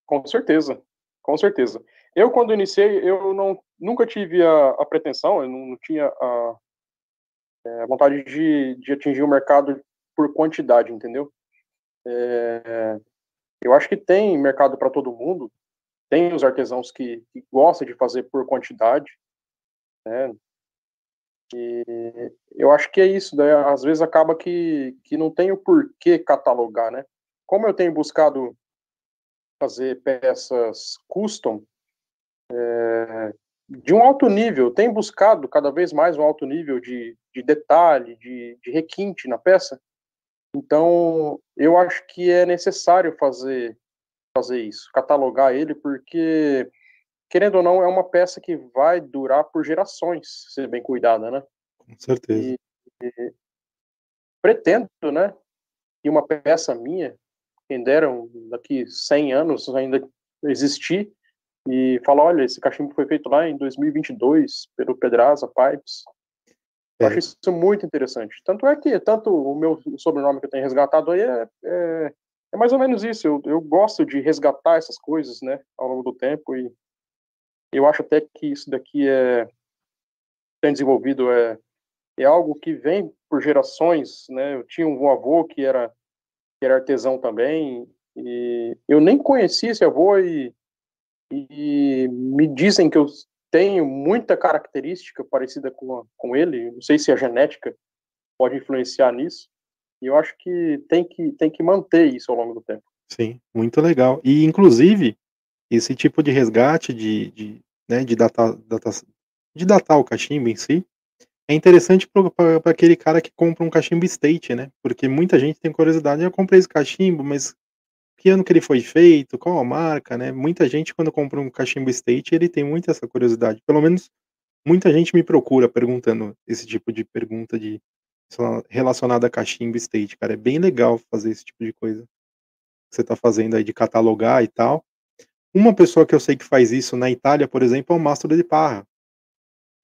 Com certeza, com certeza. Eu quando iniciei, eu não nunca tive a, a pretensão, eu não, não tinha a, é, a vontade de, de, atingir o mercado por quantidade, entendeu? É, eu acho que tem mercado para todo mundo. Tem os artesãos que, que gostam de fazer por quantidade, né? E eu acho que é isso, né? às vezes acaba que, que não tem o porquê catalogar, né? Como eu tenho buscado fazer peças custom é, de um alto nível, tenho buscado cada vez mais um alto nível de, de detalhe, de, de requinte na peça, Então, eu acho que é necessário fazer fazer isso, catalogar ele, porque querendo ou não é uma peça que vai durar por gerações, ser bem cuidada, né? Com certeza. E, e pretendo, né? E uma peça minha, quem deram daqui 100 anos ainda existir e falar, olha, esse cachimbo foi feito lá em 2022 pelo Pedraza Pipes. Eu acho isso muito interessante. Tanto é que, tanto o meu sobrenome que eu tenho resgatado aí é, é, é mais ou menos isso. Eu, eu gosto de resgatar essas coisas, né, ao longo do tempo e eu acho até que isso daqui é tem desenvolvido é, é algo que vem por gerações, né? Eu tinha um avô que era que era artesão também e eu nem conhecia esse avô e, e me dizem que eu tenho muita característica parecida com, com ele, não sei se a genética pode influenciar nisso, e eu acho que tem que, tem que manter isso ao longo do tempo. Sim, muito legal. E, inclusive, esse tipo de resgate, de, de, né, de, datar, data, de datar o cachimbo em si, é interessante para aquele cara que compra um cachimbo state, né? Porque muita gente tem curiosidade, eu comprei esse cachimbo, mas que ano que ele foi feito, qual a marca, né? Muita gente, quando compra um cachimbo state, ele tem muito essa curiosidade. Pelo menos, muita gente me procura perguntando esse tipo de pergunta de relacionada a cachimbo state, cara. É bem legal fazer esse tipo de coisa que você está fazendo aí de catalogar e tal. Uma pessoa que eu sei que faz isso na Itália, por exemplo, é o Mastro de Parra.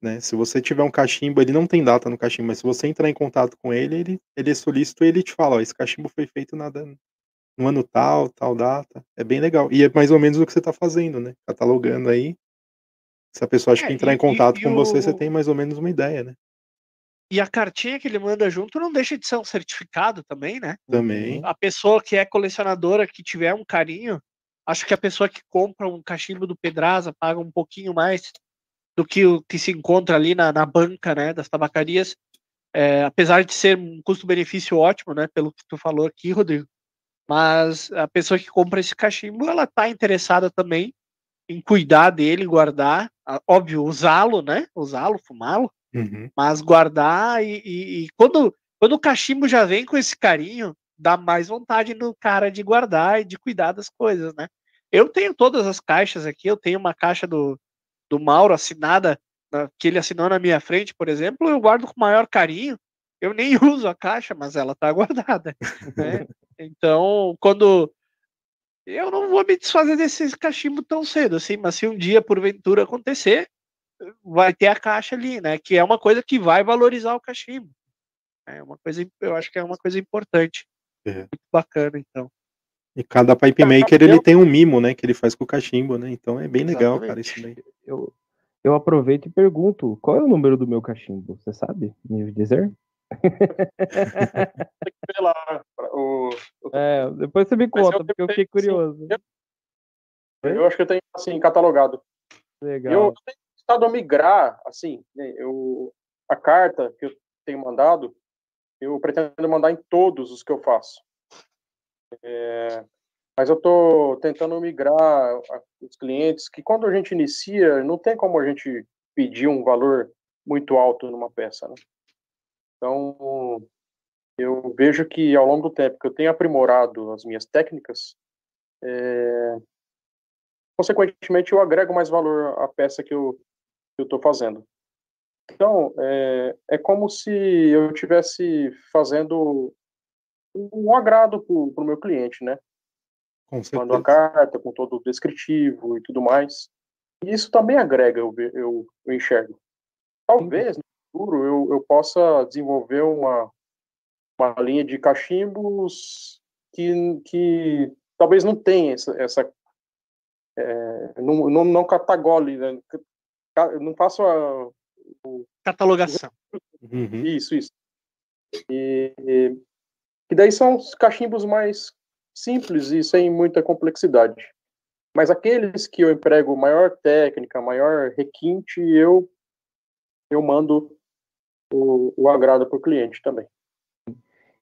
Né? Se você tiver um cachimbo, ele não tem data no cachimbo, mas se você entrar em contato com ele, ele, ele é solícito e ele te fala, ó, esse cachimbo foi feito na, no ano tal, tal data. É bem legal. E é mais ou menos o que você está fazendo, né? Catalogando aí. Se a pessoa acha É, que entrar e- em contato e- com e você, você o- tem mais ou menos uma ideia, né? E a cartinha que ele manda junto não deixa de ser um certificado também, né? Também. A pessoa que é colecionadora, que tiver um carinho, acho que a pessoa que compra um cachimbo do Pedraza paga um pouquinho mais do que o que se encontra ali na, na banca, né, das tabacarias. É, apesar de ser um custo-benefício ótimo, né, pelo que tu falou aqui, Rodrigo. Mas a pessoa que compra esse cachimbo, ela tá interessada também em cuidar dele, guardar, óbvio, usá-lo, né, usá-lo, fumá-lo, Uhum. mas guardar e, e- e quando, quando o cachimbo já vem com esse carinho, dá mais vontade no cara de guardar e de cuidar das coisas, né? Eu tenho todas as caixas aqui, eu tenho uma caixa do, do Mauro assinada, na- que ele assinou na minha frente, por exemplo, eu guardo com o maior carinho. Eu nem [LAUGHS] uso a caixa, mas ela tá guardada. né? Então, quando eu não vou me desfazer desse cachimbo tão cedo, assim, mas se um dia porventura acontecer, vai ter a caixa ali, né? Que é uma coisa que vai valorizar o cachimbo. É uma coisa, eu acho que é uma coisa importante. É. Muito bacana, então. E cada pipe maker ele tem um mimo, né? Que ele faz com o cachimbo, né? Então é bem legal, cara, Exatamente. isso daí. Eu, eu aproveito e pergunto, qual é o número do meu cachimbo? Você sabe me dizer? [LAUGHS] Sei lá, o, É, depois você me eu conta, porque eu fiquei tenho, sim, curioso. Eu acho que eu tenho assim catalogado. Legal. Eu tenho tentado migrar, assim, né, eu, a carta que eu tenho mandado, eu pretendo mandar em todos os que eu faço. É, mas eu estou tentando migrar os clientes que quando a gente inicia, não tem como a gente pedir um valor muito alto numa peça, né? Então, eu vejo que ao longo do tempo que eu tenho aprimorado as minhas técnicas, é, consequentemente eu agrego mais valor à peça que eu estou fazendo. Então, é, é como se eu estivesse fazendo um agrado para o meu cliente, né? Com Mando a certeza. carta com todo o descritivo e tudo mais. E isso também agrega, eu, eu, eu enxergo. Talvez no futuro eu, eu possa desenvolver uma, uma linha de cachimbos que, que talvez não tenha essa. essa é, não, não, não catagole, né? Não faço a, Catalogação. Uhum. isso, isso. E, e, e daí são os cachimbos mais simples e sem muita complexidade. Mas aqueles que eu emprego maior técnica, maior requinte, eu eu mando o, o agrado para o cliente também.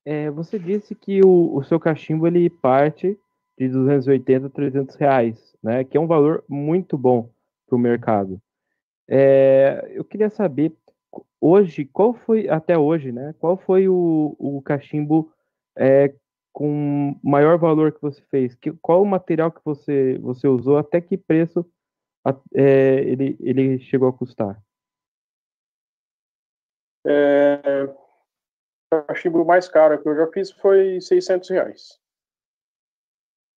É, você disse que o, o seu cachimbo ele parte de 280 a 300 reais, né? Que é um valor muito bom para o mercado. É, eu queria saber hoje qual foi até hoje, né? Qual foi o, o cachimbo é, com maior valor que você fez? Que, qual o material que você, você usou? Até que preço é, ele, ele chegou a custar? É, o cachimbo mais caro que eu já fiz foi 600 reais.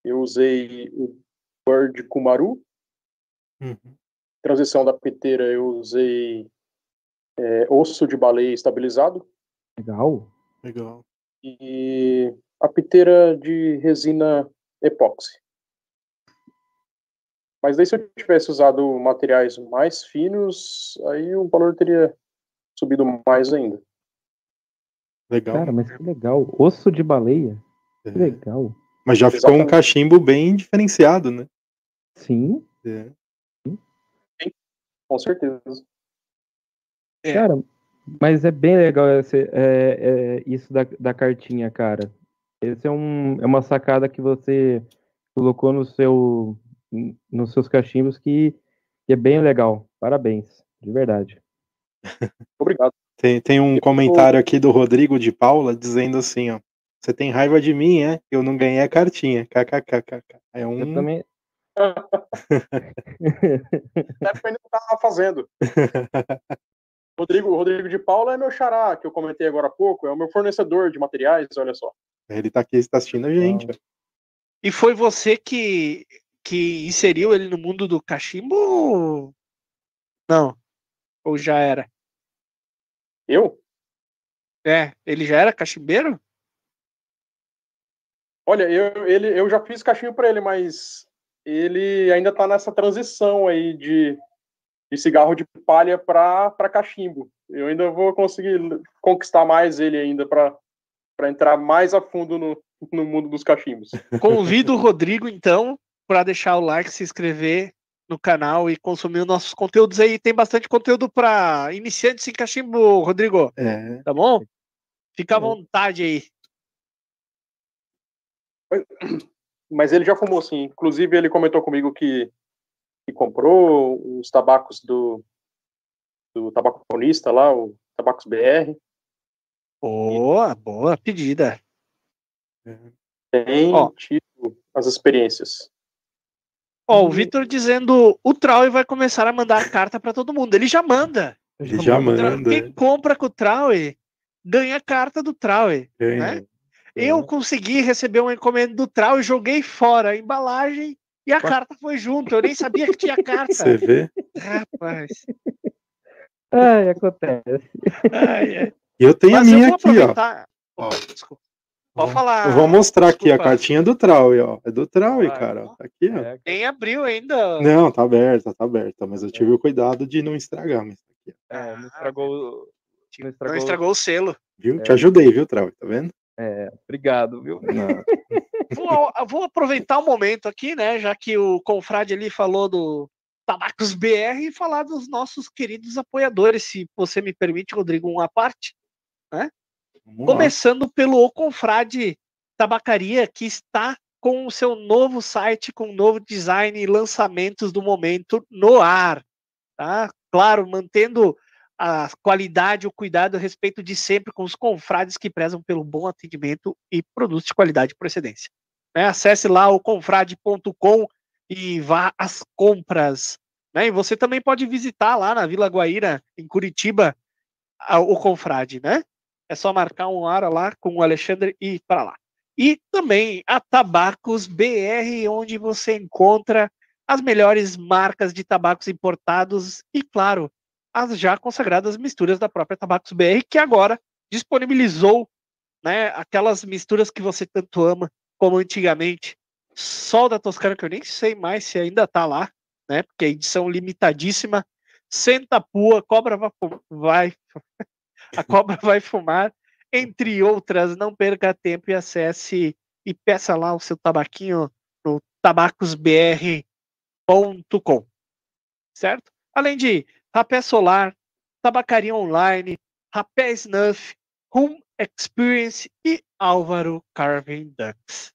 Eu usei o Bird Kumaru, Uhum. Transição da piteira eu usei é, osso de baleia estabilizado Legal. Legal. e a piteira de resina epóxi. Mas daí se eu tivesse usado materiais mais finos, aí o valor teria subido mais ainda. Legal. Cara, mas que legal. Osso de baleia. É. Que legal. Mas já ficou um Exatamente. cachimbo bem diferenciado, né? Sim. É. Com certeza. É. Cara, mas é bem legal esse, é, é, isso da, da cartinha, cara. Esse é, um, é uma sacada que você colocou no seu, nos seus cachimbos que, que é bem legal. Parabéns, de verdade. [LAUGHS] Obrigado. Tem, tem um comentário aqui do Rodrigo de Paula dizendo assim, ó. Você tem raiva de mim, é? Eu não ganhei a cartinha. KKKKK. É Eu um. também. Até porque ainda não tava fazendo. [LAUGHS] Rodrigo, Rodrigo de Paula é meu xará, que eu comentei agora há pouco, é o meu fornecedor de materiais, olha só. Ele tá aqui, está assistindo a gente. ó. E foi você que, que inseriu ele no mundo do cachimbo? Não. Ou já era? Eu? É, ele já era cachimbeiro? Olha, eu, ele, eu já fiz cachimbo para ele, mas ele ainda tá nessa transição aí de, de cigarro de palha para cachimbo. Eu ainda vou conseguir conquistar mais ele ainda para entrar mais a fundo no, no mundo dos cachimbos. [LAUGHS] Convido o Rodrigo, então, para deixar o like, se inscrever no canal e consumir os nossos conteúdos aí. Tem bastante conteúdo para iniciantes em cachimbo, Rodrigo. É. Tá bom? Fica à É. vontade aí. [CLEARS THROAT] Mas ele já fumou sim. Inclusive, ele comentou comigo que, que comprou os tabacos do, do tabaconista lá, o Tabacos BR. Boa, boa pedida. Tem Ó. tido as experiências. Ó, o Vitor dizendo o Trau vai começar a mandar carta para todo mundo. Ele já manda. Ele já manda. Quem compra com o Traue ganha carta do Traue. Ganha. né? Eu consegui receber uma encomenda do Trau e joguei fora a embalagem e a carta foi junto. Eu nem sabia que tinha carta. Você vê? Rapaz. Ai, acontece. Ai, ai. E eu tenho Mas a eu minha vou aqui, ó. aproveitar. Ó. Desculpa. Pode falar. Eu vou mostrar aqui a Desculpa. cartinha do Trau, ó. É do Trau, Ah, cara. ó. Tá aqui, ó. É, Nem abriu ainda. Não, tá aberta, tá aberta. Mas eu tive o cuidado de não estragar. Mas tá aqui, ó. é, não estragou. Não estragou. Não estragou o selo. Viu? É. Te ajudei, viu, Trau? Tá vendo? É, obrigado, viu? [LAUGHS] Vou, vou aproveitar o momento aqui, né? Já que o Confrade ali falou do Tabacos BR e falar dos nossos queridos apoiadores, se você me permite, Rodrigo, uma parte. Vamos lá. Começando pelo O Confrade Tabacaria, que está com o seu novo site, com novo design e lançamentos do momento no ar. Tá? Claro, mantendo a qualidade, o cuidado, o respeito de sempre com os confrades que prezam pelo bom atendimento e produtos de qualidade e procedência. Né? Acesse lá o confrade.com e vá às compras. Né? E você também pode visitar lá na Vila Guaíra, em Curitiba, a- o Confrade, né? É só marcar um hora lá com o Alexandre e ir para lá. E também a Tabacos BR, onde você encontra as melhores marcas de tabacos importados e, claro, as já consagradas misturas da própria Tabacos BR, que agora disponibilizou né, aquelas misturas que você tanto ama, como antigamente. Sol da Toscana, que eu nem sei mais se ainda está lá, né? Porque é edição limitadíssima. Senta pua, cobra vai, [LAUGHS] a cobra vai fumar, entre outras. Não perca tempo e acesse e peça lá o seu tabaquinho no tabacosbr.com, certo? Além de rapé solar, tabacaria online, rapé snuff, Home Experience e Álvaro Carving Ducks.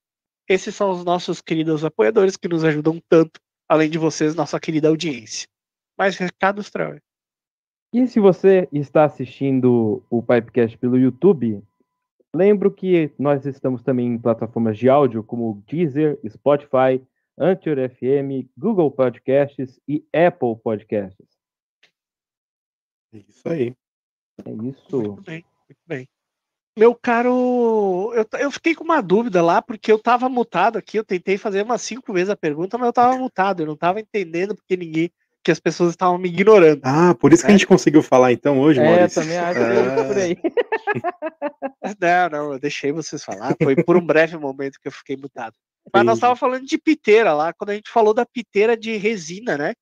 Esses são os nossos queridos apoiadores que nos ajudam tanto, além de vocês, nossa querida audiência. Mais recados, Trau? E se você está assistindo o Pipecast pelo YouTube, Lembro que nós estamos também em plataformas de áudio como Deezer, Spotify, Anchor FM, Google Podcasts e Apple Podcasts. É isso aí. É isso. Muito bem, muito bem. Meu caro, eu, eu fiquei com uma dúvida lá, porque eu tava mutado aqui, eu tentei fazer umas cinco vezes a pergunta, mas eu tava mutado, eu não tava entendendo porque ninguém, que as pessoas estavam me ignorando. Ah, por isso que a É. gente conseguiu falar então hoje, É, Maurício. também acho que é por aí. [LAUGHS] Não, não, eu deixei vocês falar, foi por um breve momento que eu fiquei mutado. Mas nós tava falando de piteira lá, quando a gente falou da piteira de resina, né?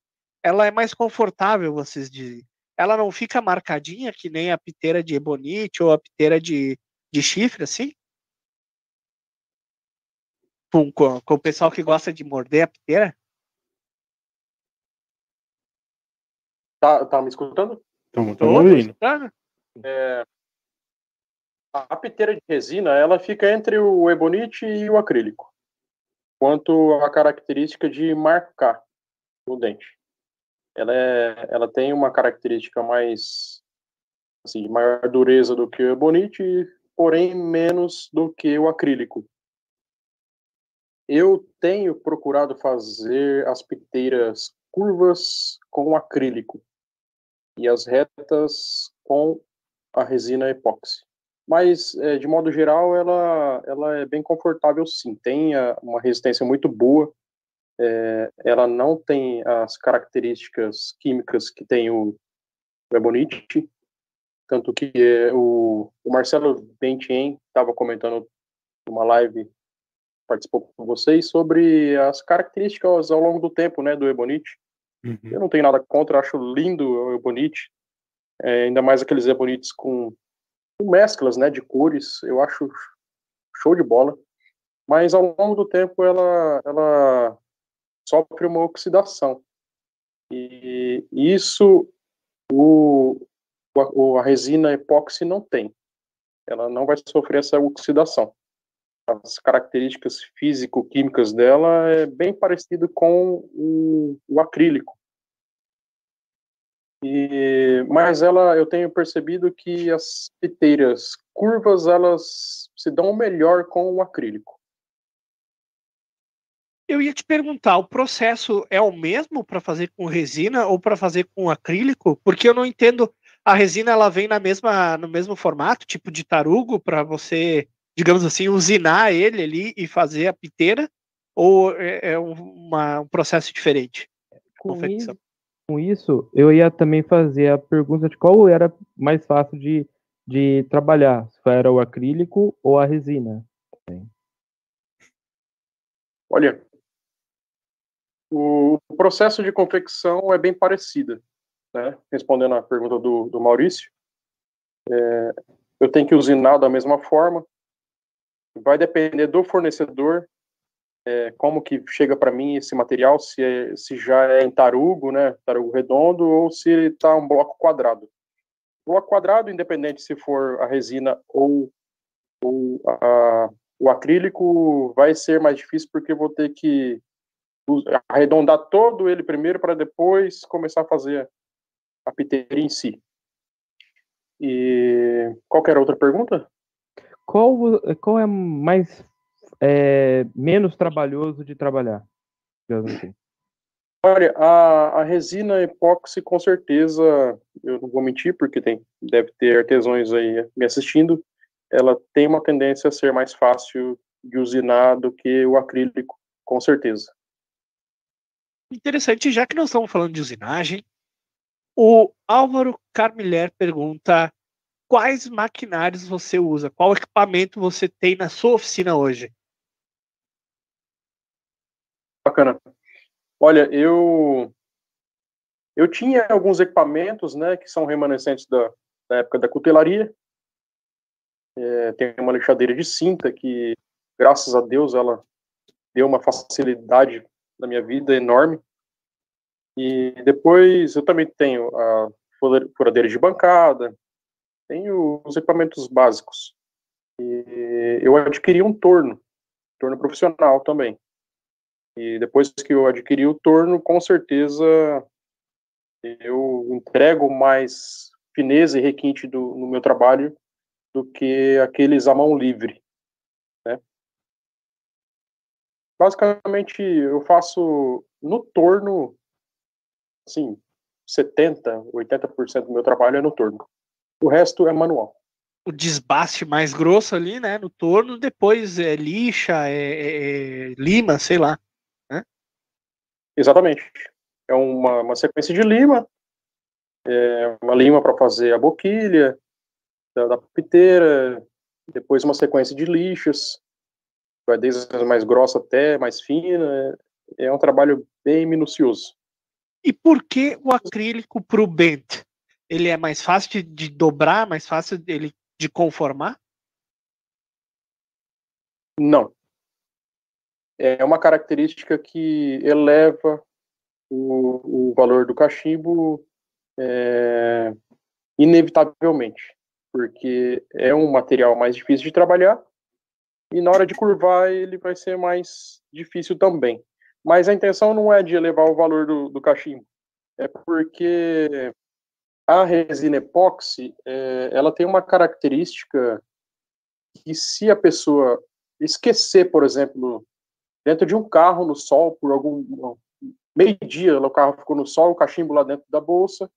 Ela é mais confortável, vocês dizem. Ela não fica marcadinha que nem a piteira de ebonite ou a piteira de, de chifre, assim? Com, com, com o pessoal que gosta de morder a piteira? Tá, tá me escutando? Tô, tô ouvindo. escutando. A a piteira de resina, ela fica entre o ebonite e o acrílico. Quanto à característica de marcar o dente. Ela, é, ela tem uma característica mais, assim, maior dureza do que o ebonite, porém menos do que o acrílico. Eu tenho procurado fazer as piteiras curvas com acrílico e as retas com a resina epóxi. Mas é, de modo geral ela ela é bem confortável sim. Tem a, uma resistência muito boa é, ela não tem as características químicas que tem o, o ebonite tanto que é, o, o Marcelo Bentien estava comentando numa live participou com vocês sobre as características ao longo do tempo né do ebonite Uhum. eu não tenho nada contra, acho lindo o ebonite, é, ainda mais aqueles ebonites com, com mesclas, né, de cores, eu acho show de bola. Mas ao longo do tempo ela, ela sofre uma oxidação. E isso o, o- a resina epóxi não tem. Ela não vai sofrer essa oxidação. As características físico-químicas dela é bem parecido com o, o acrílico. E, mas ela, eu tenho percebido que as piteiras curvas elas se dão melhor com o acrílico. Eu ia te perguntar, o processo é o mesmo para fazer com resina ou para fazer com acrílico? Porque eu não entendo. A resina ela vem na mesma, no mesmo formato, tipo de tarugo, para você, digamos assim, usinar ele ali e fazer a piteira? Ou é, é um, uma- um processo diferente? Com confecção. isso, com isso, eu ia também fazer a pergunta de qual era mais fácil de, de trabalhar, se era o acrílico ou a resina. Olha, o processo de confecção é bem parecido, né? Respondendo à pergunta do, do Maurício, é, eu tenho que usinar da mesma forma. Vai depender do fornecedor, é, como que chega para mim esse material, se, é- se já é em tarugo, né? Tarugo redondo ou se está um bloco quadrado. Bloco quadrado, independente se for a resina ou, ou a, o acrílico vai ser mais difícil porque eu vou ter que arredondar todo ele primeiro para depois começar a fazer a piteira em si. E qualquer outra pergunta? Qual, qual é mais é, menos trabalhoso de trabalhar? assim? Olha, a, a resina epóxi, com certeza, eu não vou mentir, porque tem, deve ter artesãos aí me assistindo, ela tem uma tendência a ser mais fácil de usinar do que o acrílico, com certeza. Interessante, já que nós estamos falando de usinagem, o Álvaro Carmiller pergunta quais maquinários você usa, qual equipamento você tem na sua oficina hoje? Bacana. Olha, eu eu tinha alguns equipamentos, né, que são remanescentes da, da época da cutelaria. É, tem uma lixadeira de cinta que, graças a Deus, ela deu uma facilidade na minha vida enorme. E depois eu também tenho a fura- furadeira de bancada, tenho os equipamentos básicos. E eu adquiri um torno, torno profissional também. E depois que eu adquiri o torno, com certeza eu entrego mais fineza e requinte do, no meu trabalho do que aqueles à mão livre. Né? Basicamente, eu faço no torno, assim, 70, 80% do meu trabalho é no torno. O resto é manual. O desbaste mais grosso ali, né, no torno, depois é lixa, é, é, é lima, sei lá. Né? Exatamente. É uma, uma sequência de lima, é uma lima para fazer a boquilha, da, da piteira, depois uma sequência de lixos, vai desde mais grossa até mais fina. É um trabalho bem minucioso. E por que o acrílico para o bent? Ele é mais fácil de, de dobrar, mais fácil dele de conformar? Não. É uma característica que eleva o, o valor do cachimbo é, inevitavelmente porque é um material mais difícil de trabalhar e na hora de curvar ele vai ser mais difícil também. Mas a intenção não é de elevar o valor do, do cachimbo, é porque a resina epóxi é, ela tem uma característica que se a pessoa esquecer, por exemplo, dentro de um carro no sol por algum meio dia, o carro ficou no sol, o cachimbo lá dentro da bolsa,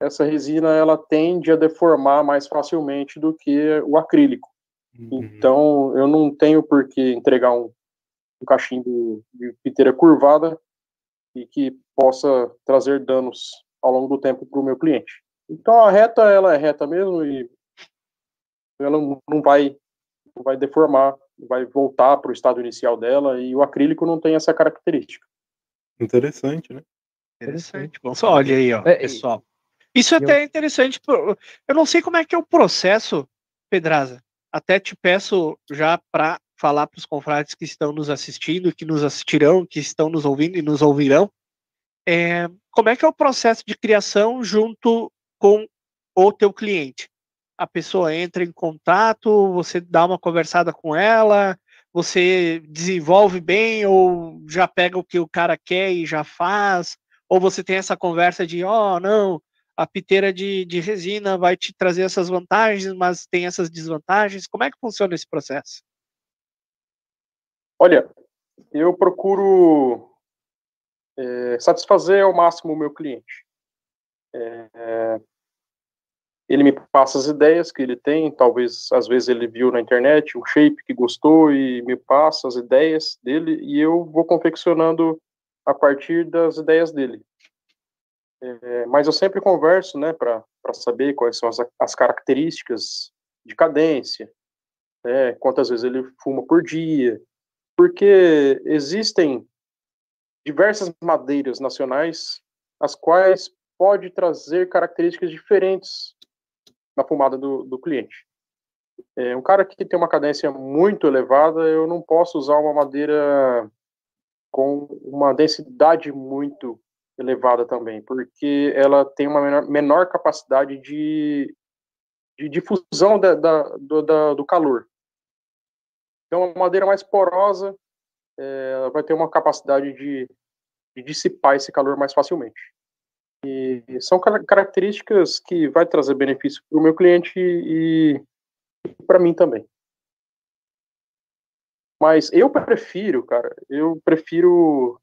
essa resina ela tende a deformar mais facilmente do que o acrílico. Uhum. Então, eu não tenho por que entregar um, um cachimbo de piteira curvada e que possa trazer danos ao longo do tempo para o meu cliente. Então, a reta, ela é reta mesmo e ela não vai, não vai deformar, vai voltar para o estado inicial dela e o acrílico não tem essa característica. Interessante, né? Interessante. Bom, só olha aí, ó, é, pessoal. Isso é até interessante. Eu não sei como é que é o processo, Pedraza. Até te peço já para falar para os confrades que estão nos assistindo, que nos assistirão, que estão nos ouvindo e nos ouvirão. É, como é que é o processo de criação junto com o teu cliente? A pessoa entra em contato, você dá uma conversada com ela, você desenvolve bem ou já pega o que o cara quer e já faz? Ou você tem essa conversa de, ó, oh, não, a piteira de, de resina vai te trazer essas vantagens, mas tem essas desvantagens. Como é que funciona esse processo? Olha, eu procuro é, satisfazer ao máximo o meu cliente. É, ele me passa as ideias que ele tem, talvez às vezes ele viu na internet um shape que gostou e me passa as ideias dele e eu vou confeccionando a partir das ideias dele. É, mas eu sempre converso, né, para saber quais são as, as características de cadência, né, quantas vezes ele fuma por dia, porque existem diversas madeiras nacionais as quais pode trazer características diferentes na fumada do, do cliente. É, um cara que tem uma cadência muito elevada, eu não posso usar uma madeira com uma densidade muito elevada também, porque ela tem uma menor, menor capacidade de, de difusão da, da, do, da, do calor. Então, uma madeira mais porosa é, vai ter uma capacidade de, de dissipar esse calor mais facilmente. E são características que vai trazer benefício para o meu cliente e, e para mim também. Mas eu prefiro, cara, eu prefiro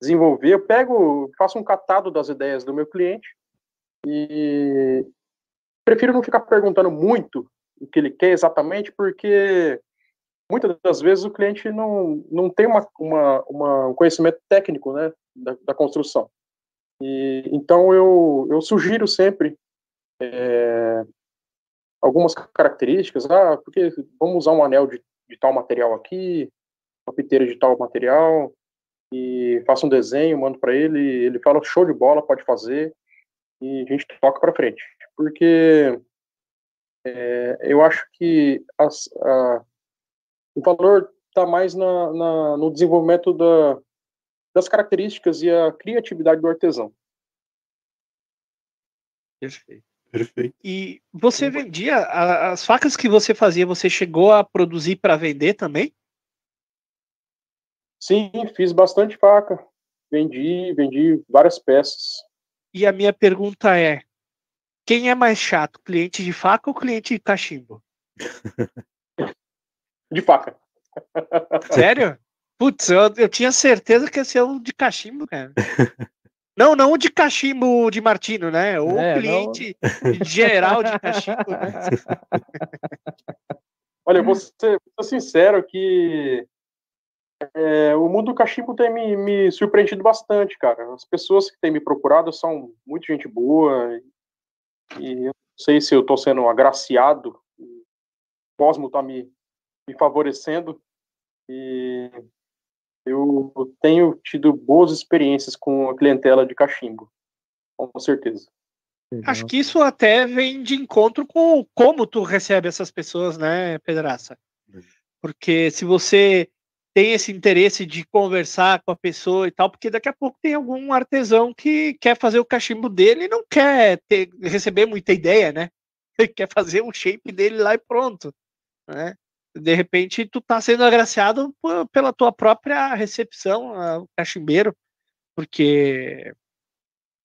desenvolver, eu pego, faço um catado das ideias do meu cliente e prefiro não ficar perguntando muito o que ele quer exatamente, porque muitas das vezes o cliente não, não tem uma, uma, uma um conhecimento técnico né, da, da construção. E, então eu, eu sugiro sempre é, algumas características, ah, porque vamos usar um anel de, de tal material aqui, uma piteira de tal material, e faço um desenho, mando para ele, ele fala show de bola, pode fazer, e a gente toca para frente. Porque é, eu acho que as, a, o valor está mais na, na, no desenvolvimento da, das características e a criatividade do artesão. Perfeito. Perfeito. E você vendia as facas que você fazia, você chegou a produzir para vender também? Sim, fiz bastante faca. Vendi, vendi várias peças. E a minha pergunta é: quem é mais chato, cliente de faca ou cliente de cachimbo? [LAUGHS] De faca. [LAUGHS] Sério? Putz, eu, eu tinha certeza que ia ser o de cachimbo, cara. [LAUGHS] Não, não o de cachimbo de Martino, né? O É, não- cliente geral de cachimbo, né? Olha, eu vou ser, vou ser sincero que é, o mundo do cachimbo tem me, me surpreendido bastante, cara. As pessoas que têm me procurado são muito gente boa e eu não sei se eu estou sendo agraciado, o Cosmo está me, me favorecendo e eu tenho tido boas experiências com a clientela de cachimbo, com certeza. Acho que isso até vem de encontro com como tu recebe essas pessoas, né, Pedraça? Porque se você tem esse interesse de conversar com a pessoa e tal, porque daqui a pouco tem algum artesão que quer fazer o cachimbo dele e não quer ter, receber muita ideia, né? [LAUGHS] Ele quer fazer um shape dele lá e pronto, né? De repente tu tá sendo agraciado pela tua própria recepção, o cachimbeiro, porque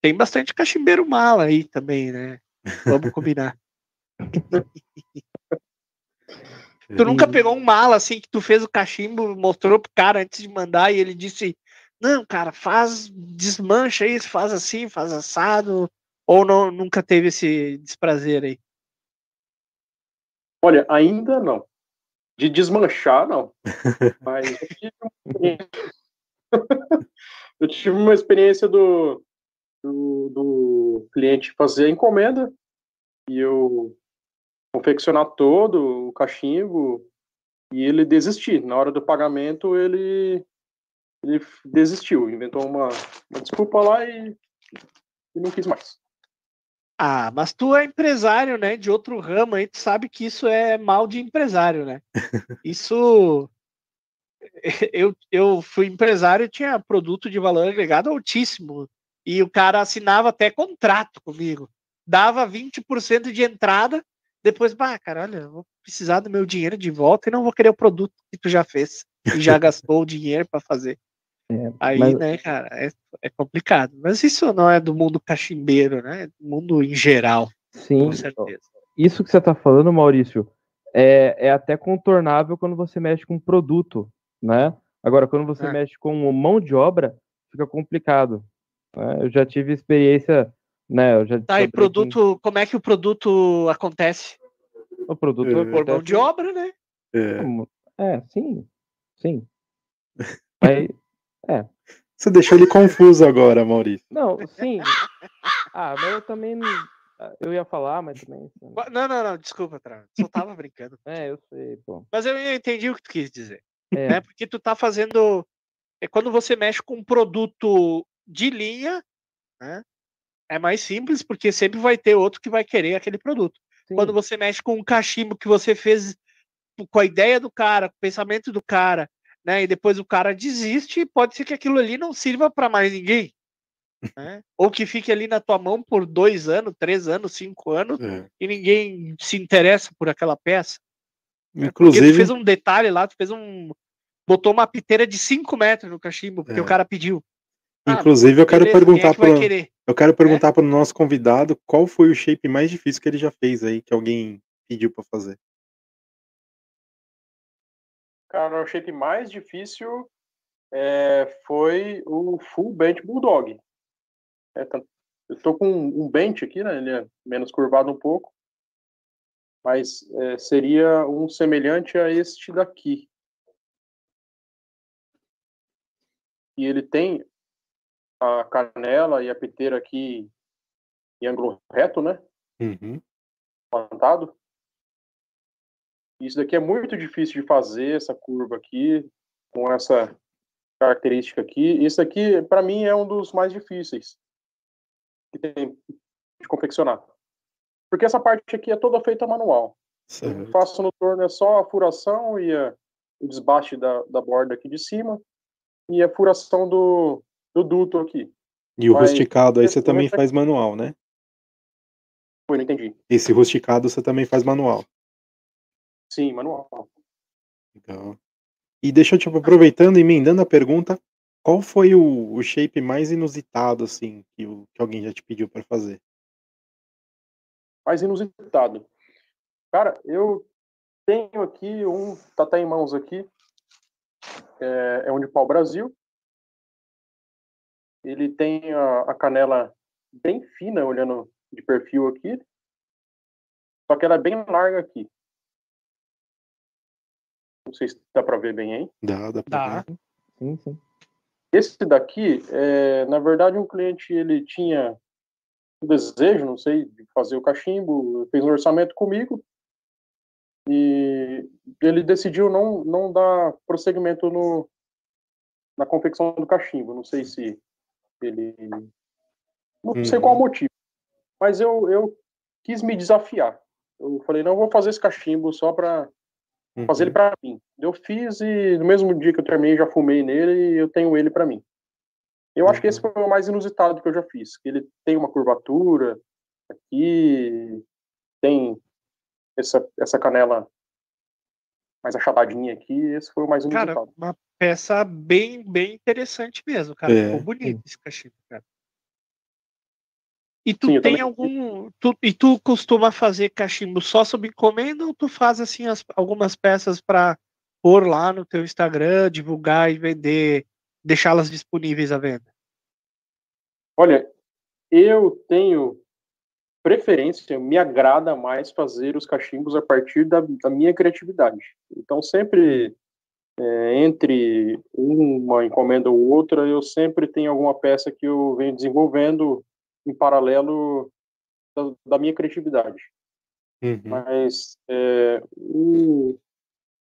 tem bastante cachimbeiro mala aí também, né? Vamos [LAUGHS] combinar. [LAUGHS] Tu nunca pegou um mala assim que tu fez o cachimbo, mostrou pro cara antes de mandar e ele disse: Não, cara, faz, desmancha isso, faz assim, faz assado. Ou não, nunca teve esse desprazer aí? Olha, ainda não. De desmanchar, não. [LAUGHS] Mas eu tive uma experiência, [LAUGHS] eu tive uma experiência do, do, do cliente fazer a encomenda e eu confeccionar todo o cachimbo e ele desistir. Na hora do pagamento, ele, ele desistiu, inventou uma, uma desculpa lá e, e não quis mais. Ah, mas tu é empresário, né? De outro ramo aí, tu sabe que isso é mal de empresário, né? [LAUGHS] Isso. Eu, eu fui empresário e tinha produto de valor agregado altíssimo. E o cara assinava até contrato comigo. Dava 20% de entrada, depois, bah, cara, olha, vou precisar do meu dinheiro de volta e não vou querer o produto que tu já fez. E já [LAUGHS] gastou o dinheiro para fazer. É, Aí, mas- né, cara, é, é complicado. Mas isso não é do mundo cachimbeiro, né? É do mundo em geral, Sim, com certeza. isso que você está falando, Maurício, é, é até contornável quando você mexe com produto, né? Agora, quando você É. mexe com mão de obra, fica complicado. né? Eu já tive experiência, né? Eu já Tá, e produto, como é que o produto acontece? O produto É. Por mão de obra, né? É. É, sim, sim. [LAUGHS] Aí, Você deixou ele confuso agora, Maurício. não, sim. Ah, mas eu também não. ah, Eu ia falar, mas também. assim, Não, não, não, desculpa, Tra. Só tava brincando. [LAUGHS] É, eu sei, pô. Mas eu entendi o que tu quis dizer. É, Né? Porque tu tá fazendo. É quando você mexe com um produto de linha, né? É mais simples, porque sempre vai ter outro que vai querer aquele produto. sim. Quando você mexe com um cachimbo que você fez com a ideia do cara, com o pensamento do cara, né? E depois o cara desiste, pode ser que aquilo ali não sirva para mais ninguém. Né? Ou que fique ali na tua mão por dois anos, três anos, cinco anos, É. e ninguém se interessa por aquela peça. né? Porque tu Inclusive, fez um detalhe lá, tu fez um. Botou uma piteira de 5 metros no cachimbo, porque É. o cara pediu. Ah, inclusive eu quero beleza, é perguntar para? Eu quero perguntar para o nosso convidado qual foi o shape mais difícil que ele já fez aí que alguém pediu para fazer. Cara, o shape mais difícil é, foi o full bench bulldog. É, eu tô com um bench aqui, né? Ele é menos curvado um pouco, mas é, seria um semelhante a este daqui. E ele tem a canela e a piteira aqui em ângulo reto, né? Uhum. plantado. Isso daqui é muito difícil de fazer, essa curva aqui, com essa característica aqui. Isso aqui, para mim, é um dos mais difíceis que tem de confeccionar. Porque essa parte aqui é toda feita manual. Eu Certo. faço no torno é só a furação e a- o desbaste da, da borda aqui de cima e a furação do, do duto aqui. E o Mas- rusticado aí você esse também momento- faz manual, né? Foi, não entendi. Esse rusticado você também faz manual. Sim, manual. Legal. E deixa eu, tipo, aproveitando e emendando a pergunta, qual foi o, o shape mais inusitado, assim, que, o- que alguém já te pediu para fazer? mais inusitado. Cara, eu tenho aqui um, tá até em mãos aqui, é, é um de pau Brasil. Ele tem a, a canela bem fina, olhando de perfil aqui, só que ela é bem larga aqui. Não sei se dá para ver bem aí. Dá, dá pra Dá. ver. Sim, sim. Esse daqui, é, na verdade, um cliente ele tinha um desejo, não sei, de fazer o cachimbo, fez um orçamento comigo e ele decidiu não, não dar prosseguimento no, na confecção do cachimbo. Não sei se ele. Não sei Uhum. qual o motivo, mas eu, eu quis me desafiar. Eu falei, não, eu vou fazer esse cachimbo só para Uhum. fazer ele para mim. Eu fiz e no mesmo dia que eu terminei já fumei nele e eu tenho ele para mim. Eu acho que esse foi o mais inusitado que eu já fiz. Que ele tem uma curvatura aqui, tem essa, essa canela mais achatadinha aqui. Esse foi o mais Cara, inusitado. uma peça bem, bem interessante mesmo, cara. É. Ficou bonito esse cachimbo, cara. E tu Sim, tem algum. Tu, e tu costuma fazer cachimbo só sob encomenda ou tu faz assim as- algumas peças para pôr lá no teu Instagram, divulgar e vender, deixá-las disponíveis à venda? Olha, eu tenho preferência, me agrada mais fazer os cachimbos a partir da, da minha criatividade. Então, sempre é, entre uma encomenda ou outra, eu sempre tenho alguma peça que eu venho desenvolvendo em paralelo da, da minha criatividade. Uhum. Mas é, o,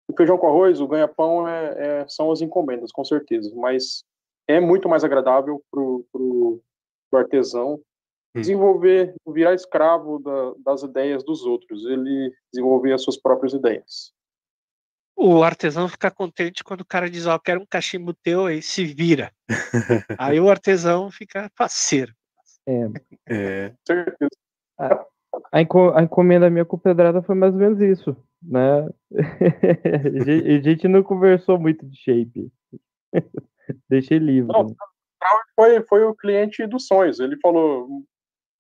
o feijão com arroz, o ganha-pão é, é- são as encomendas, com certeza. Mas é muito mais agradável pro, pro, pro artesão desenvolver, virar escravo da- das ideias dos outros. Ele desenvolver as suas próprias ideias. O artesão fica contente quando o cara diz, ó, quero um cachimbo teu, aí se vira. aí o artesão fica faceiro. É, certeza. A, enco- a encomenda minha com o Pedrada foi mais ou menos isso, né? [LAUGHS] a gente- a gente não conversou muito de shape. [LAUGHS] Deixei livre. Não, Foi, foi o cliente dos sonhos. Ele falou: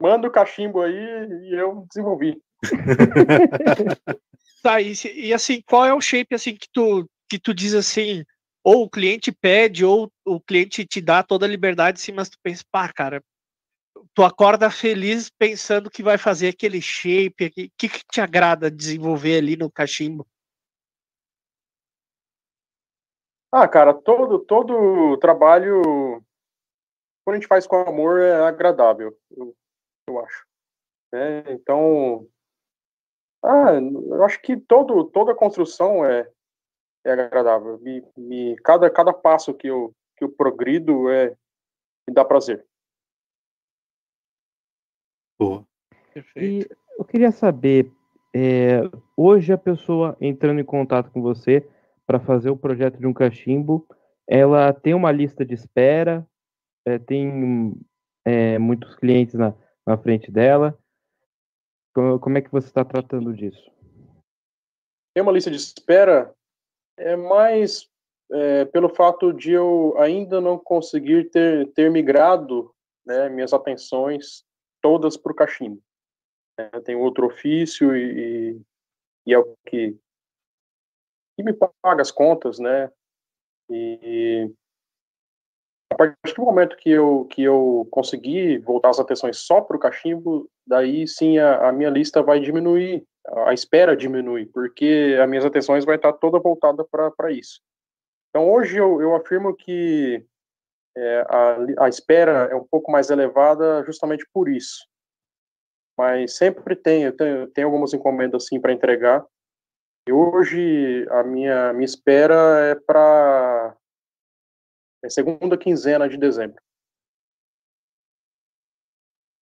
manda o cachimbo aí e eu desenvolvi. [LAUGHS] Tá, e, e assim, qual é o shape assim que tu que tu diz assim, ou o cliente pede, ou o cliente te dá toda a liberdade, assim, mas tu pensa, pá, cara, tu acorda feliz pensando que vai fazer aquele shape, o que, que te agrada desenvolver ali no cachimbo? Ah, cara, todo, todo trabalho, quando a gente faz com amor, é agradável, eu, eu acho. né? então, ah, eu acho que todo, toda construção é, é agradável. Me, me- cada, cada passo que eu, que eu progrido é, me dá prazer. boa. E eu queria saber, é, hoje a pessoa entrando em contato com você para fazer o projeto de um cachimbo, ela tem uma lista de espera, é, tem é, muitos clientes na, na frente dela. Como, é que você está tratando disso? Tem uma lista de espera, é mais é, pelo fato de eu ainda não conseguir ter, ter migrado né, minhas atenções todas para o cachimbo. É, tenho outro ofício e- e é o que, que me paga as contas, né? E a partir do momento que eu, que eu conseguir voltar as atenções só para o cachimbo, daí sim a, a minha lista vai diminuir, a espera diminui, porque as minhas atenções vai estar toda voltada para isso. Então hoje eu, eu afirmo que é, a, a espera é um pouco mais elevada justamente por isso. Mas sempre tem, eu tenho, tenho algumas encomendas assim para entregar. E hoje a minha, minha espera é para segunda quinzena de dezembro.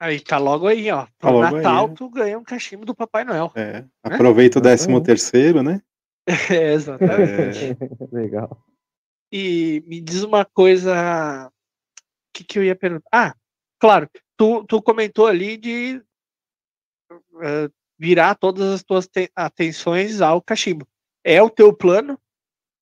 Aí tá logo aí, ó. Tá Pro logo aí, Natal né? tu ganha um cachimbo do Papai Noel. É, aproveita o décimo terceiro, né? [LAUGHS] É, exatamente. É, Legal. E me diz uma coisa. O que, que eu ia perguntar? Ah, claro, tu, tu comentou ali de eh, virar todas as tuas te- atenções ao cachimbo. É o teu plano?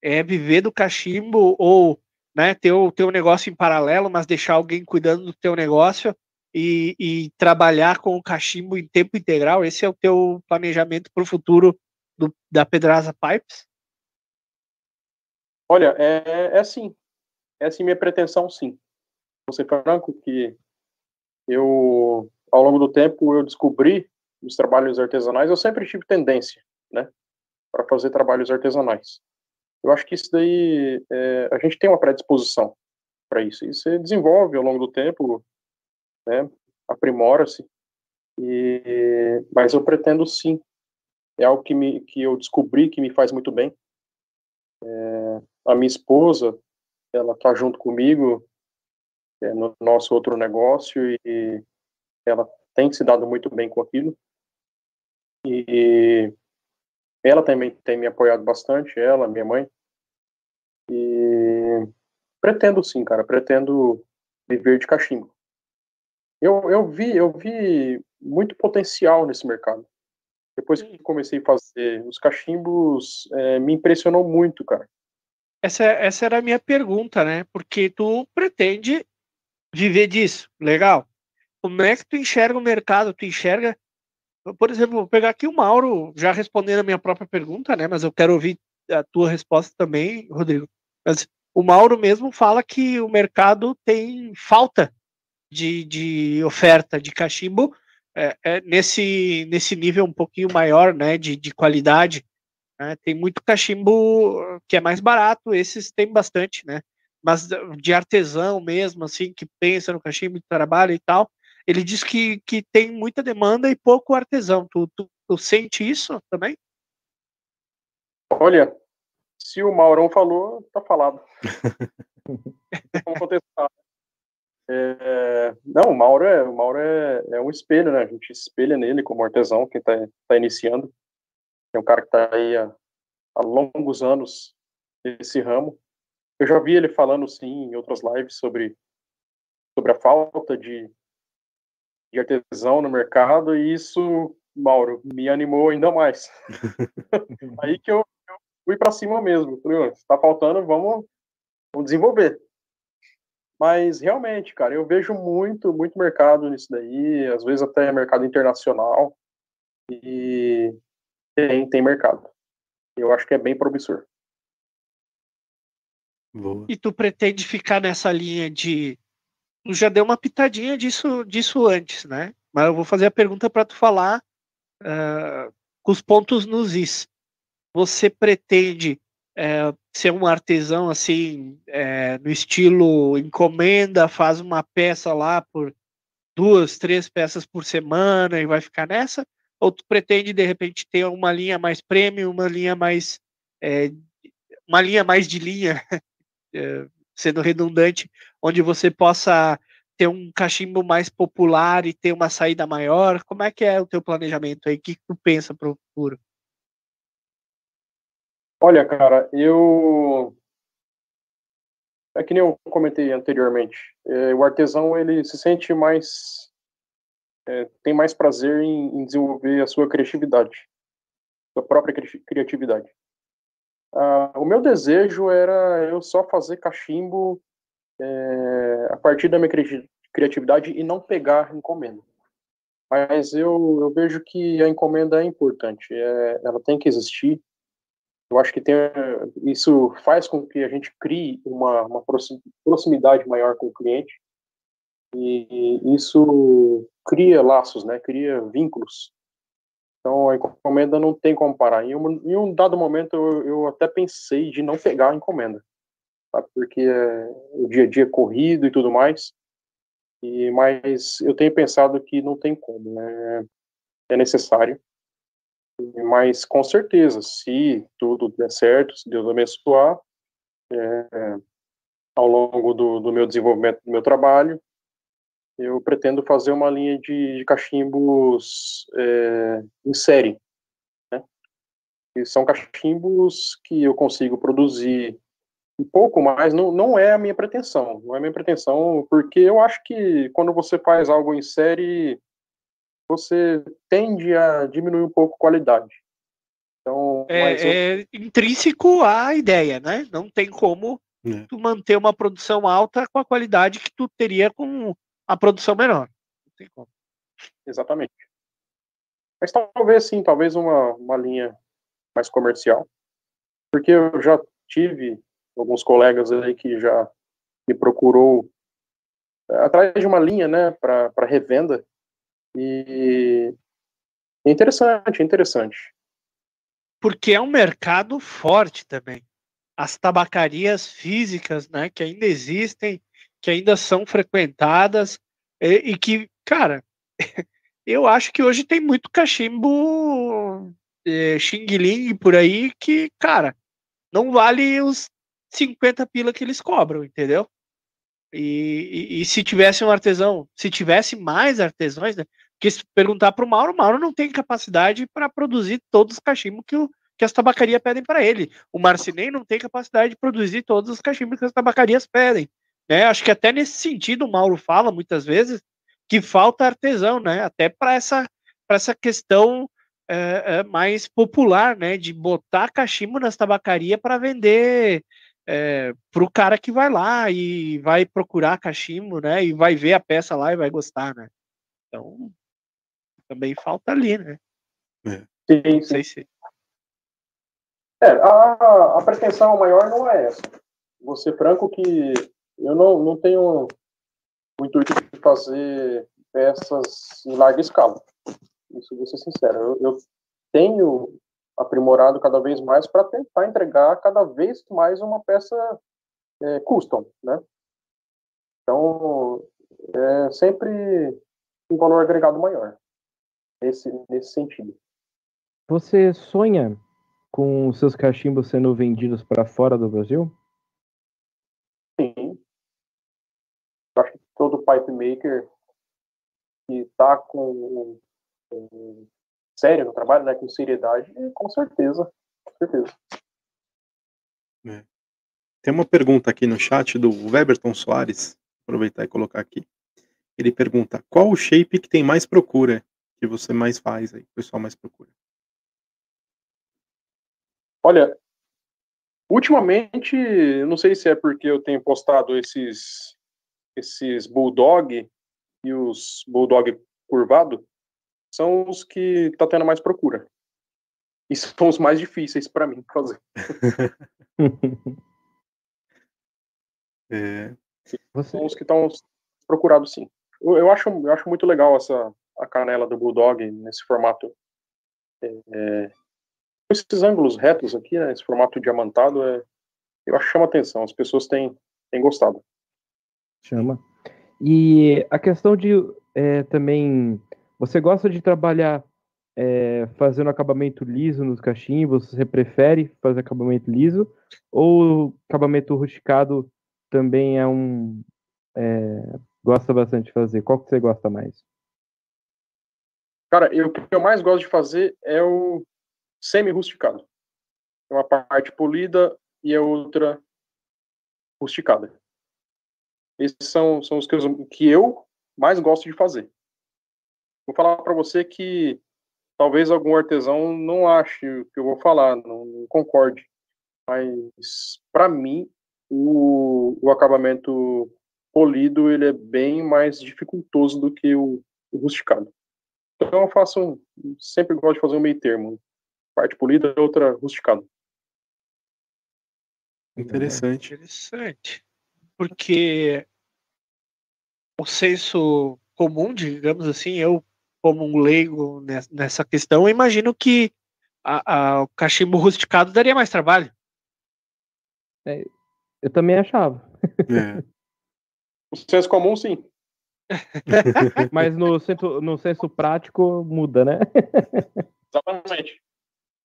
É viver do cachimbo ou né, ter o teu negócio em paralelo, mas deixar alguém cuidando do teu negócio e, e trabalhar com o cachimbo em tempo integral? Esse é o teu planejamento para o futuro do, da Pedraza Pipes? Olha, é, é assim. É assim minha pretensão, sim. Vou ser franco que eu, ao longo do tempo, eu descobri os trabalhos artesanais, eu sempre tive tendência, né, para fazer trabalhos artesanais. Eu acho que isso daí, é, a gente tem uma predisposição para isso. E você desenvolve ao longo do tempo, né, aprimora-se. E, mas eu pretendo sim. É algo que, me, que eu descobri que me faz muito bem. É, a minha esposa, ela está junto comigo é, no nosso outro negócio e ela tem se dado muito bem com aquilo. E ela também tem me apoiado bastante, ela, minha mãe. E pretendo sim, cara, pretendo viver de cachimbo. Eu, eu vi, eu vi muito potencial nesse mercado. Depois que comecei a fazer os cachimbos, é, me impressionou muito, cara. Essa, essa era a minha pergunta, né? Porque tu pretende viver disso, legal. Como é que tu enxerga o mercado? Tu enxerga, por exemplo, vou pegar aqui o Mauro, já respondendo a minha própria pergunta, né? Mas eu quero ouvir a tua resposta também, Rodrigo. Mas o Mauro mesmo fala que o mercado tem falta de, de oferta de cachimbo é, é nesse, nesse nível um pouquinho maior, né? De, de qualidade. Né? Tem muito cachimbo que é mais barato, esses tem bastante, né? Mas de artesão mesmo, assim, que pensa no cachimbo, trabalha e tal, ele diz que, que tem muita demanda e pouco artesão. Tu, tu, tu sente isso também? Olha, se o Maurão falou, tá falado. [LAUGHS] Vamos contestar. É, não, o Mauro, é, o Mauro é, é, um espelho, né? A gente espelha nele como artesão, quem está tá iniciando. É um cara que está aí há, há, longos anos nesse ramo. Eu já vi ele falando, sim, em outras lives sobre, sobre a falta de, de artesão no mercado, e isso, Mauro, me animou ainda mais. [LAUGHS] aí que eu, eu fui para cima mesmo. Falei, está faltando, vamos, vamos desenvolver. Mas realmente, cara, eu vejo muito, muito mercado nisso daí, às vezes até mercado internacional. E tem, tem mercado. Eu acho que é bem promissor. Boa. E tu pretende ficar nessa linha de. Tu já deu uma pitadinha disso, disso antes, né? Mas eu vou fazer a pergunta para tu falar uh, com os pontos nos is. Você pretende é, ser um artesão assim, é, no estilo encomenda, faz uma peça lá por duas, três peças por semana e vai ficar nessa? Ou tu pretende de repente ter uma linha mais premium, uma linha mais é, uma linha mais de linha, [LAUGHS] sendo redundante, onde você possa ter um cachimbo mais popular e ter uma saída maior? Como é que é o teu planejamento aí? O que tu pensa para o futuro? Olha, cara, eu é que nem eu comentei anteriormente. É, o artesão ele se sente mais é, tem mais prazer em, em, desenvolver a sua criatividade, sua própria cri criatividade. Ah, o meu desejo era eu só fazer cachimbo é, a partir da minha cri criatividade e não pegar encomenda. Mas eu, eu vejo que a encomenda é importante, é, ela tem que existir. Eu acho que tem, isso faz com que a gente crie uma, uma proximidade maior com o cliente e isso cria laços, né? Cria vínculos. Então a encomenda não tem como parar. Em um, em um dado momento eu, eu, até pensei de não pegar a encomenda, sabe? porque é, o dia a dia é corrido e tudo mais. E mas eu tenho pensado que não tem como, né? É necessário. Mas com certeza, se tudo der certo, se Deus abençoar, é, ao longo do, do meu desenvolvimento do meu trabalho, eu pretendo fazer uma linha de, de cachimbos é, em série. Né? E são cachimbos que eu consigo produzir um pouco mais, não, não é a minha pretensão, não é a minha pretensão, porque eu acho que quando você faz algo em série, você tende a diminuir um pouco a qualidade. Então, é, eu... é intrínseco à ideia, né? Não tem como é. tu manter uma produção alta com a qualidade que tu teria com a produção menor. Não tem como. Exatamente. Mas talvez sim, talvez uma, uma linha mais comercial. Porque eu já tive alguns colegas aí que já me procurou é, atrás de uma linha, né, para revenda. E é interessante, é interessante. Porque é um mercado forte também. As tabacarias físicas, né, que ainda existem, que ainda são frequentadas e, e que, cara, [LAUGHS] eu acho que hoje tem muito cachimbo é, Xing Ling por aí que, cara, não vale os 50 pila que eles cobram, entendeu? E, e, e, se tivesse um artesão, se tivesse mais artesãos, né? Porque se perguntar para o Mauro, o Mauro não tem capacidade para produzir todos os cachimbos que, o, que as tabacarias pedem para ele. O Marcinei não tem capacidade de produzir todos os cachimbos que as tabacarias pedem. Né? Acho que até nesse sentido o Mauro fala muitas vezes que falta artesão, né? Até para essa, essa questão é, é, mais popular, né? De botar cachimbo nas tabacarias para vender é, para o cara que vai lá e vai procurar cachimbo, né? E vai ver a peça lá e vai gostar, né? Então também falta ali, né? É. Sim, não sei se. É, a, a pretensão maior não é essa. Vou ser franco que eu não, não tenho o intuito de fazer peças em larga escala. Isso vou ser sincero. Eu, eu tenho aprimorado cada vez mais para tentar entregar cada vez mais uma peça é, custom, né? Então, é sempre um valor agregado maior, nesse, nesse sentido. Você sonha com os seus cachimbos sendo vendidos para fora do Brasil? Sim. Acho que todo pipe maker que está com, com sério no trabalho, né, com seriedade, com certeza, com certeza. É. Tem uma pergunta aqui no chat do Weberton Soares, aproveitar e colocar aqui. Ele pergunta: qual o shape que tem mais procura, que você mais faz aí, o pessoal mais procura? Olha, ultimamente, não sei se é porque eu tenho postado esses esses bulldog e os bulldog curvado, são os que tá tendo mais procura. E são os mais difíceis para mim fazer. [LAUGHS] é. São os que estão procurados sim. Eu, eu, acho, eu acho muito legal essa a canela do Bulldog nesse formato. É, é, esses ângulos retos aqui, né, esse formato diamantado, é, eu acho que chama atenção. As pessoas têm, têm gostado. Chama. E a questão de é, também você gosta de trabalhar é, fazendo acabamento liso nos cachimbos? Você prefere fazer acabamento liso? Ou acabamento rusticado também é um. É, gosta bastante de fazer? Qual que você gosta mais? Cara, eu, o que eu mais gosto de fazer é o semi-rusticado. É uma parte polida e a outra rusticada. Esses são, são os que eu, que eu mais gosto de fazer. Vou falar para você que talvez algum artesão não ache o que eu vou falar, não, não concorde. Mas, para mim, o, o, acabamento polido ele é bem mais dificultoso do que o, o rusticado. Então, eu faço, sempre gosto de fazer um meio termo. Parte polida e outra rusticada. Interessante. Interessante. Porque o senso comum, digamos assim, eu como um leigo nessa questão, eu imagino que a, a, o cachimbo rusticado daria mais trabalho. É, eu também achava. É. O senso comum, sim. [LAUGHS] Mas no senso, no senso prático muda, né? [LAUGHS] Exatamente.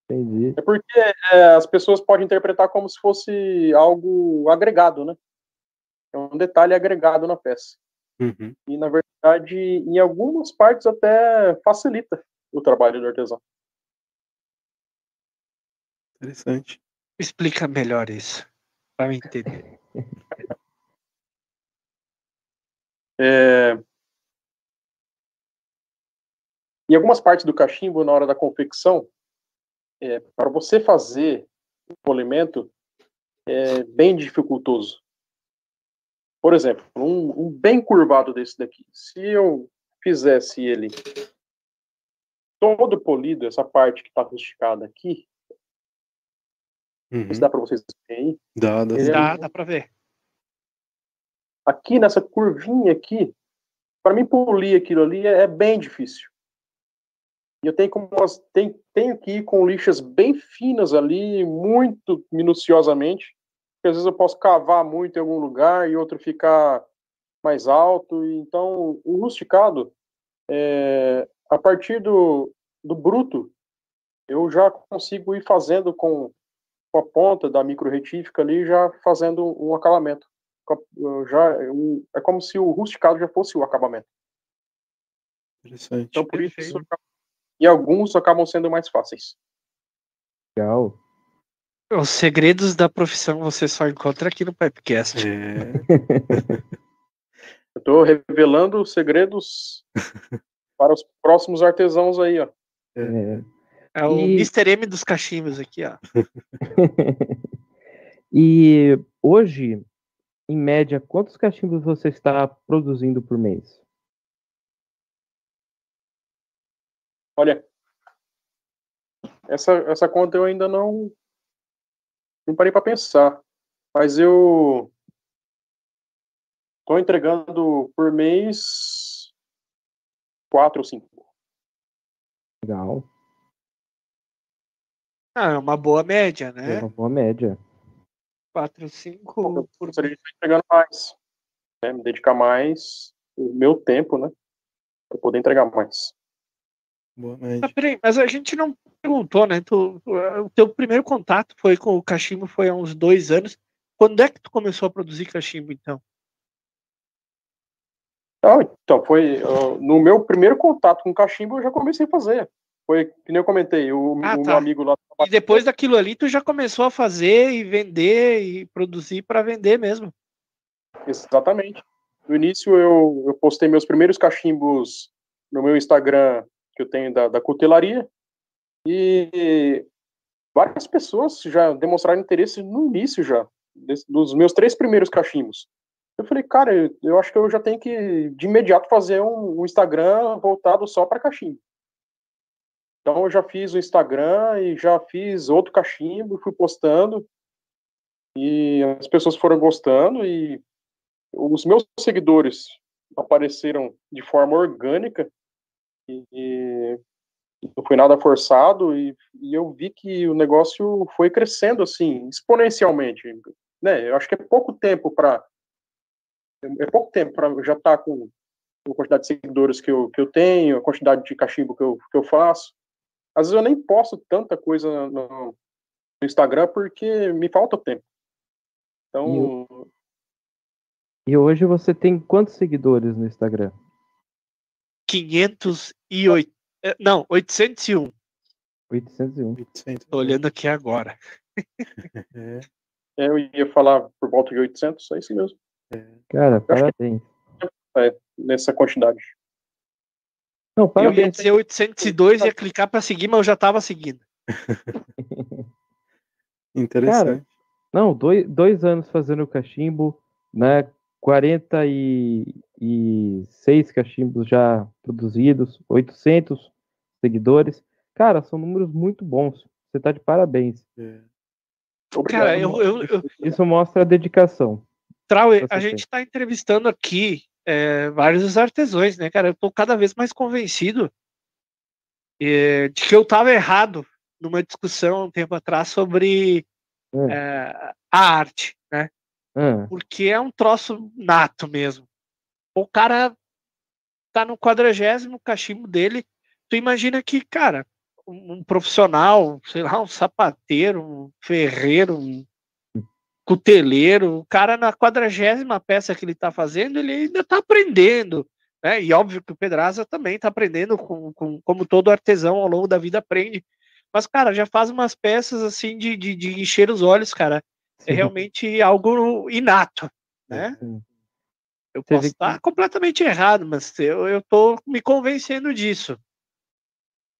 Entendi. É porque é, as pessoas podem interpretar como se fosse algo agregado, né? É um detalhe agregado na peça. Uhum. E, na verdade, em algumas partes até facilita o trabalho do artesão. Interessante. Explica melhor isso, para eu entender. [LAUGHS] é... Em algumas partes do cachimbo, na hora da confecção, é, para você fazer o polimento, é bem dificultoso. Por exemplo, um, um bem curvado desse daqui. Se eu fizesse ele todo polido, essa parte que está rusticada aqui, Uhum. Isso dá para vocês verem aí. Dá, dá. É- Dá, dá pra ver. Aqui nessa curvinha aqui, para mim polir aquilo ali é, é bem difícil. Eu tenho, como, tem- tenho que ir com lixas bem finas ali, muito minuciosamente, porque às vezes eu posso cavar muito em algum lugar e outro ficar mais alto. Então, o rusticado, é, a partir do, do bruto, eu já consigo ir fazendo com, com a ponta da micro retífica ali, já fazendo um acabamento. Eu Já, um- é como se o rusticado já fosse o acabamento. Interessante. Então, por isso, Perfeito. e alguns acabam sendo mais fáceis. Legal. Os segredos da profissão você só encontra aqui no Pipecast. É, [LAUGHS] Eu estou revelando segredos [LAUGHS] para os próximos artesãos aí, ó. É. É o E- Mr. M dos cachimbos aqui, ó. [LAUGHS] e hoje, em média, quantos cachimbos você está produzindo por mês? Olha, essa, essa conta eu ainda não, não parei para pensar, mas eu estou entregando por mês quatro ou cinco. Legal. Ah, é uma boa média, É né? uma boa média. 4, 5 por Gostaria de estar entregando mais, né? me dedicar mais o meu tempo, né, para poder entregar mais. boa Ah, média. peraí, mas a gente não perguntou, né? Tu, o teu primeiro contato foi com o cachimbo foi há uns dois anos. Quando é que tu começou a produzir cachimbo, então? Ah, então, foi ó, no meu primeiro contato com o cachimbo, eu já comecei a fazer. Foi, que nem eu comentei, o, Ah, o meu tá. amigo lá E depois daquilo ali, tu já começou a fazer e vender e produzir para vender mesmo. Exatamente. No início eu, eu postei meus primeiros cachimbos no meu Instagram que eu tenho da, da cutelaria e várias pessoas já demonstraram interesse no início já, dos meus três primeiros cachimbos. Eu falei, cara, eu, eu acho que eu já tenho que de imediato fazer um, um Instagram voltado só para cachimbo. Então eu já fiz o Instagram e já fiz outro cachimbo, fui postando e as pessoas foram gostando e os meus seguidores apareceram de forma orgânica e, e não foi nada forçado e, e eu vi que o negócio foi crescendo assim exponencialmente, né? Eu acho que é pouco tempo para é pouco tempo para já estar com a quantidade de seguidores que eu, que eu tenho, a quantidade de cachimbo que eu, que eu faço. Às vezes eu nem posto tanta coisa no, no Instagram porque me falta tempo. Então, E hoje você tem quantos seguidores no Instagram? 508. eh, Não, 801. 801. 800. Tô olhando aqui agora. [LAUGHS] É, eu ia falar por volta de 800, é isso mesmo, Cara, acho parabéns. nessa quantidade. Não, Eu ia dizer 802 ia clicar para seguir, mas eu já tava seguindo. [LAUGHS] interessante. Não, dois, dois anos fazendo cachimbo, né? 46 cachimbos já produzidos, 800 seguidores. Cara, são números muito bons. Você tá de parabéns. É. Obrigado. Cara, eu, eu, eu, Isso mostra a dedicação. Você a gente está entrevistando aqui é, vários artesãos, né, cara? Eu tô cada vez mais convencido é, de que eu estava errado numa discussão um tempo atrás sobre Hum. é, a arte, né? Ah, Porque é um troço nato mesmo. O cara tá no quadragésimo cachimbo dele. Tu imagina que, cara, um, um profissional, sei lá, um sapateiro, um ferreiro, um cuteleiro, o cara na quadragésima peça que ele tá fazendo, ele ainda tá aprendendo. Né? E óbvio que o Pedraza também tá aprendendo, com, com, como todo artesão ao longo da vida aprende. Mas, cara, já faz umas peças assim de, de, de encher os olhos, cara. É realmente algo inato, né? sim. Eu posso estar completamente errado, mas eu, eu tô me convencendo disso.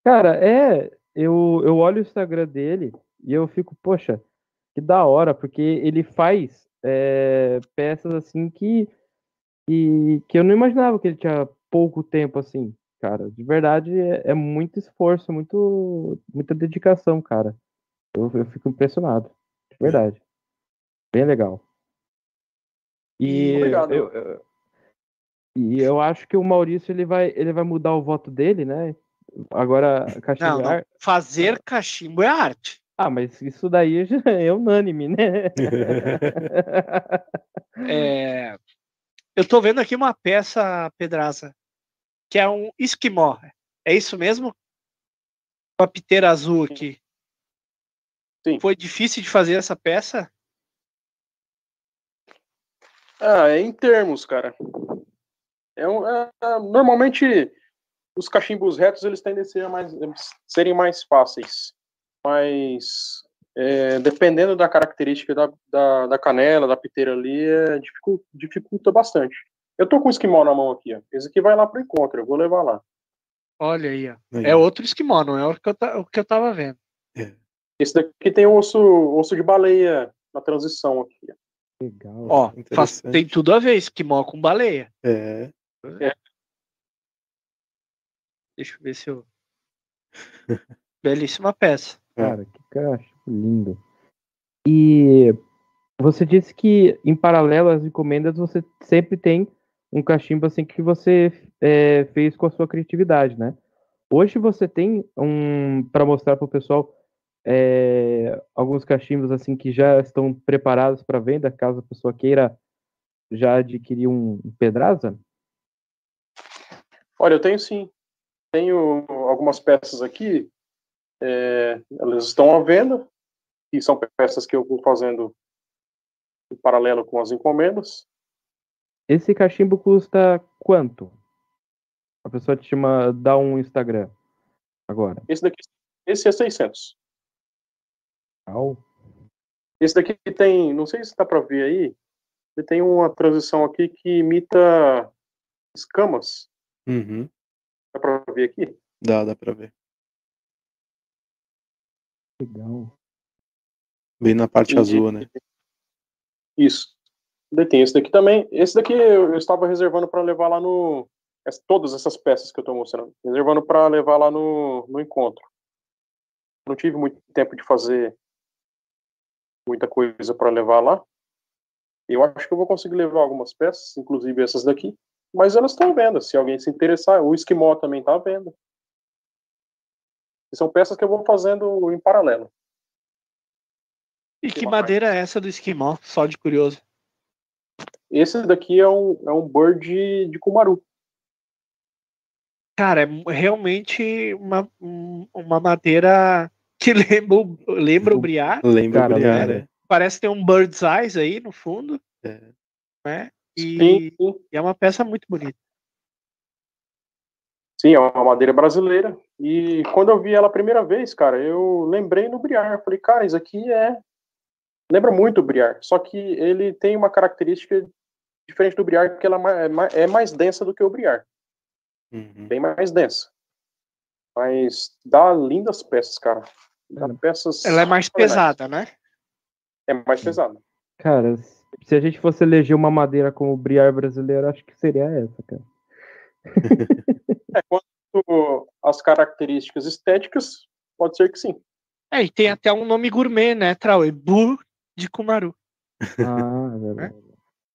Cara, é. Eu, eu olho o Instagram dele e eu fico, poxa, que da hora, porque ele faz é, peças assim que, que, que eu não imaginava que ele tinha pouco tempo assim, cara. De verdade, é, é muito esforço, muito, muita dedicação, cara. Eu, eu fico impressionado. Verdade. Bem legal. E Obrigado. eu, eu- e eu acho que o Maurício ele vai, ele vai mudar o voto dele, né? Agora, Não, cachimbo não. ar- Fazer cachimbo é arte. Ah, mas isso daí [LAUGHS] já é unânime, né? É, Eu tô vendo aqui uma peça, Pedraza, que é um esquimó. É isso mesmo? Com a piteira azul aqui. Sim. Foi difícil de fazer essa peça? Ah, é em termos, cara. É um, é- é- normalmente os cachimbos retos eles tendem a ser mais, serem mais fáceis, mas é, dependendo da característica da, da, da canela, da piteira ali, é, dificulta, dificulta bastante. Eu tô com o esquimó na mão aqui, ó. Esse aqui vai lá pro encontro, eu vou levar lá. Olha aí, ó. Aí, É outro esquimó, não é o que eu, ta- o que eu tava vendo. Esse daqui tem o osso, osso de baleia na transição aqui. ó. Legal. Ó, faz- tem tudo a ver, esquimó com baleia. É. Deixa eu ver se eu. [LAUGHS] Belíssima peça. Cara, que cachimbo lindo. E você disse que em paralelo às encomendas você sempre tem um cachimbo assim que você é, fez com a sua criatividade, né? Hoje você tem um para mostrar para o pessoal é, alguns cachimbos assim que já estão preparados para venda, caso a pessoa queira já adquirir um pedraza? Olha, eu tenho sim. Tenho algumas peças aqui, é, elas estão à venda, e são peças que eu vou fazendo em paralelo com as encomendas. Esse cachimbo custa quanto? A pessoa te chama, dá um Instagram agora. Esse daqui, esse é 600. Au. Esse daqui tem, não sei se dá para ver aí, ele tem uma transição aqui que imita escamas. Uhum. Dá para ver aqui? Dá, dá pra ver. Legal. Bem na parte E- azul, né? Isso. Daí tem esse daqui também. Esse daqui eu eu estava reservando para levar lá no. Todas essas peças que eu estou mostrando. Reservando para levar lá no, no encontro. Não tive muito tempo de fazer muita coisa para levar lá. Eu acho que eu vou conseguir levar algumas peças, inclusive essas daqui. Mas elas estão à venda. Se alguém se interessar, o esquimó também está à venda. E são peças que eu vou fazendo em paralelo. E que madeira é essa do esquimó? Só de curioso. Esse daqui é um, é um bird de, de Kumaru. Cara, é realmente uma, um- uma madeira que [LAUGHS] lembra, o- lembra o briar. Lembra Cara, brilhar, lembra. né? Parece ter um bird's eyes aí no fundo. É. Né? Sim, E, sim. e é uma peça muito bonita. Sim, é uma madeira brasileira. E quando eu vi ela a primeira vez, cara, eu lembrei no Briar. Falei, cara, isso aqui é. Lembra muito o Briar. Só que ele tem uma característica diferente do Briar, porque ela é é é mais densa do que o Briar. Uhum. Bem mais densa. Mas dá lindas peças, cara. Dá peças. Ela é mais pesada, né? É mais pesada. Cara, se a gente fosse eleger uma madeira como briar brasileiro, acho que seria essa, cara. [LAUGHS] É, quanto às características estéticas, pode ser que sim. É, e tem até um nome gourmet, né, Trau? Bu de Kumaru. Ah, é verdade.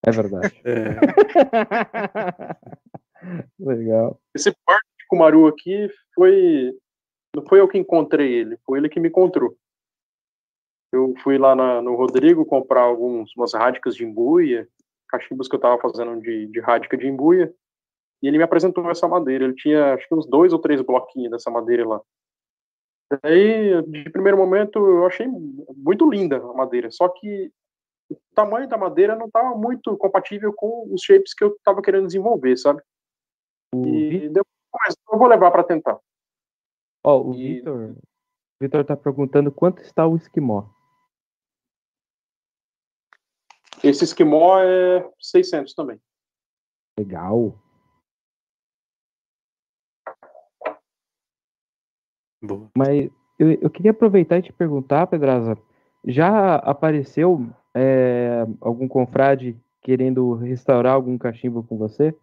É verdade. [LAUGHS] É. [LAUGHS] Legal. Esse parque de Kumaru aqui foi. Não foi eu que encontrei ele, foi ele que me encontrou. Eu fui lá na- no Rodrigo comprar algumas umas rádicas de embuia, cachimbos que eu tava fazendo de, de rádica de embuia, e ele me apresentou essa madeira. Ele tinha acho que uns dois ou três bloquinhos dessa madeira lá. Daí, de primeiro momento, eu achei muito linda a madeira, só que o tamanho da madeira não estava muito compatível com os shapes que eu estava querendo desenvolver, sabe? O E depois eu vou levar para tentar. Ó, o e- Vitor. Vitor tá perguntando quanto está o esquimó. Esse esquimó é 600 também. Legal. Boa. Mas eu, eu queria aproveitar e te perguntar, Pedraza, já apareceu é, algum confrade querendo restaurar algum cachimbo com você?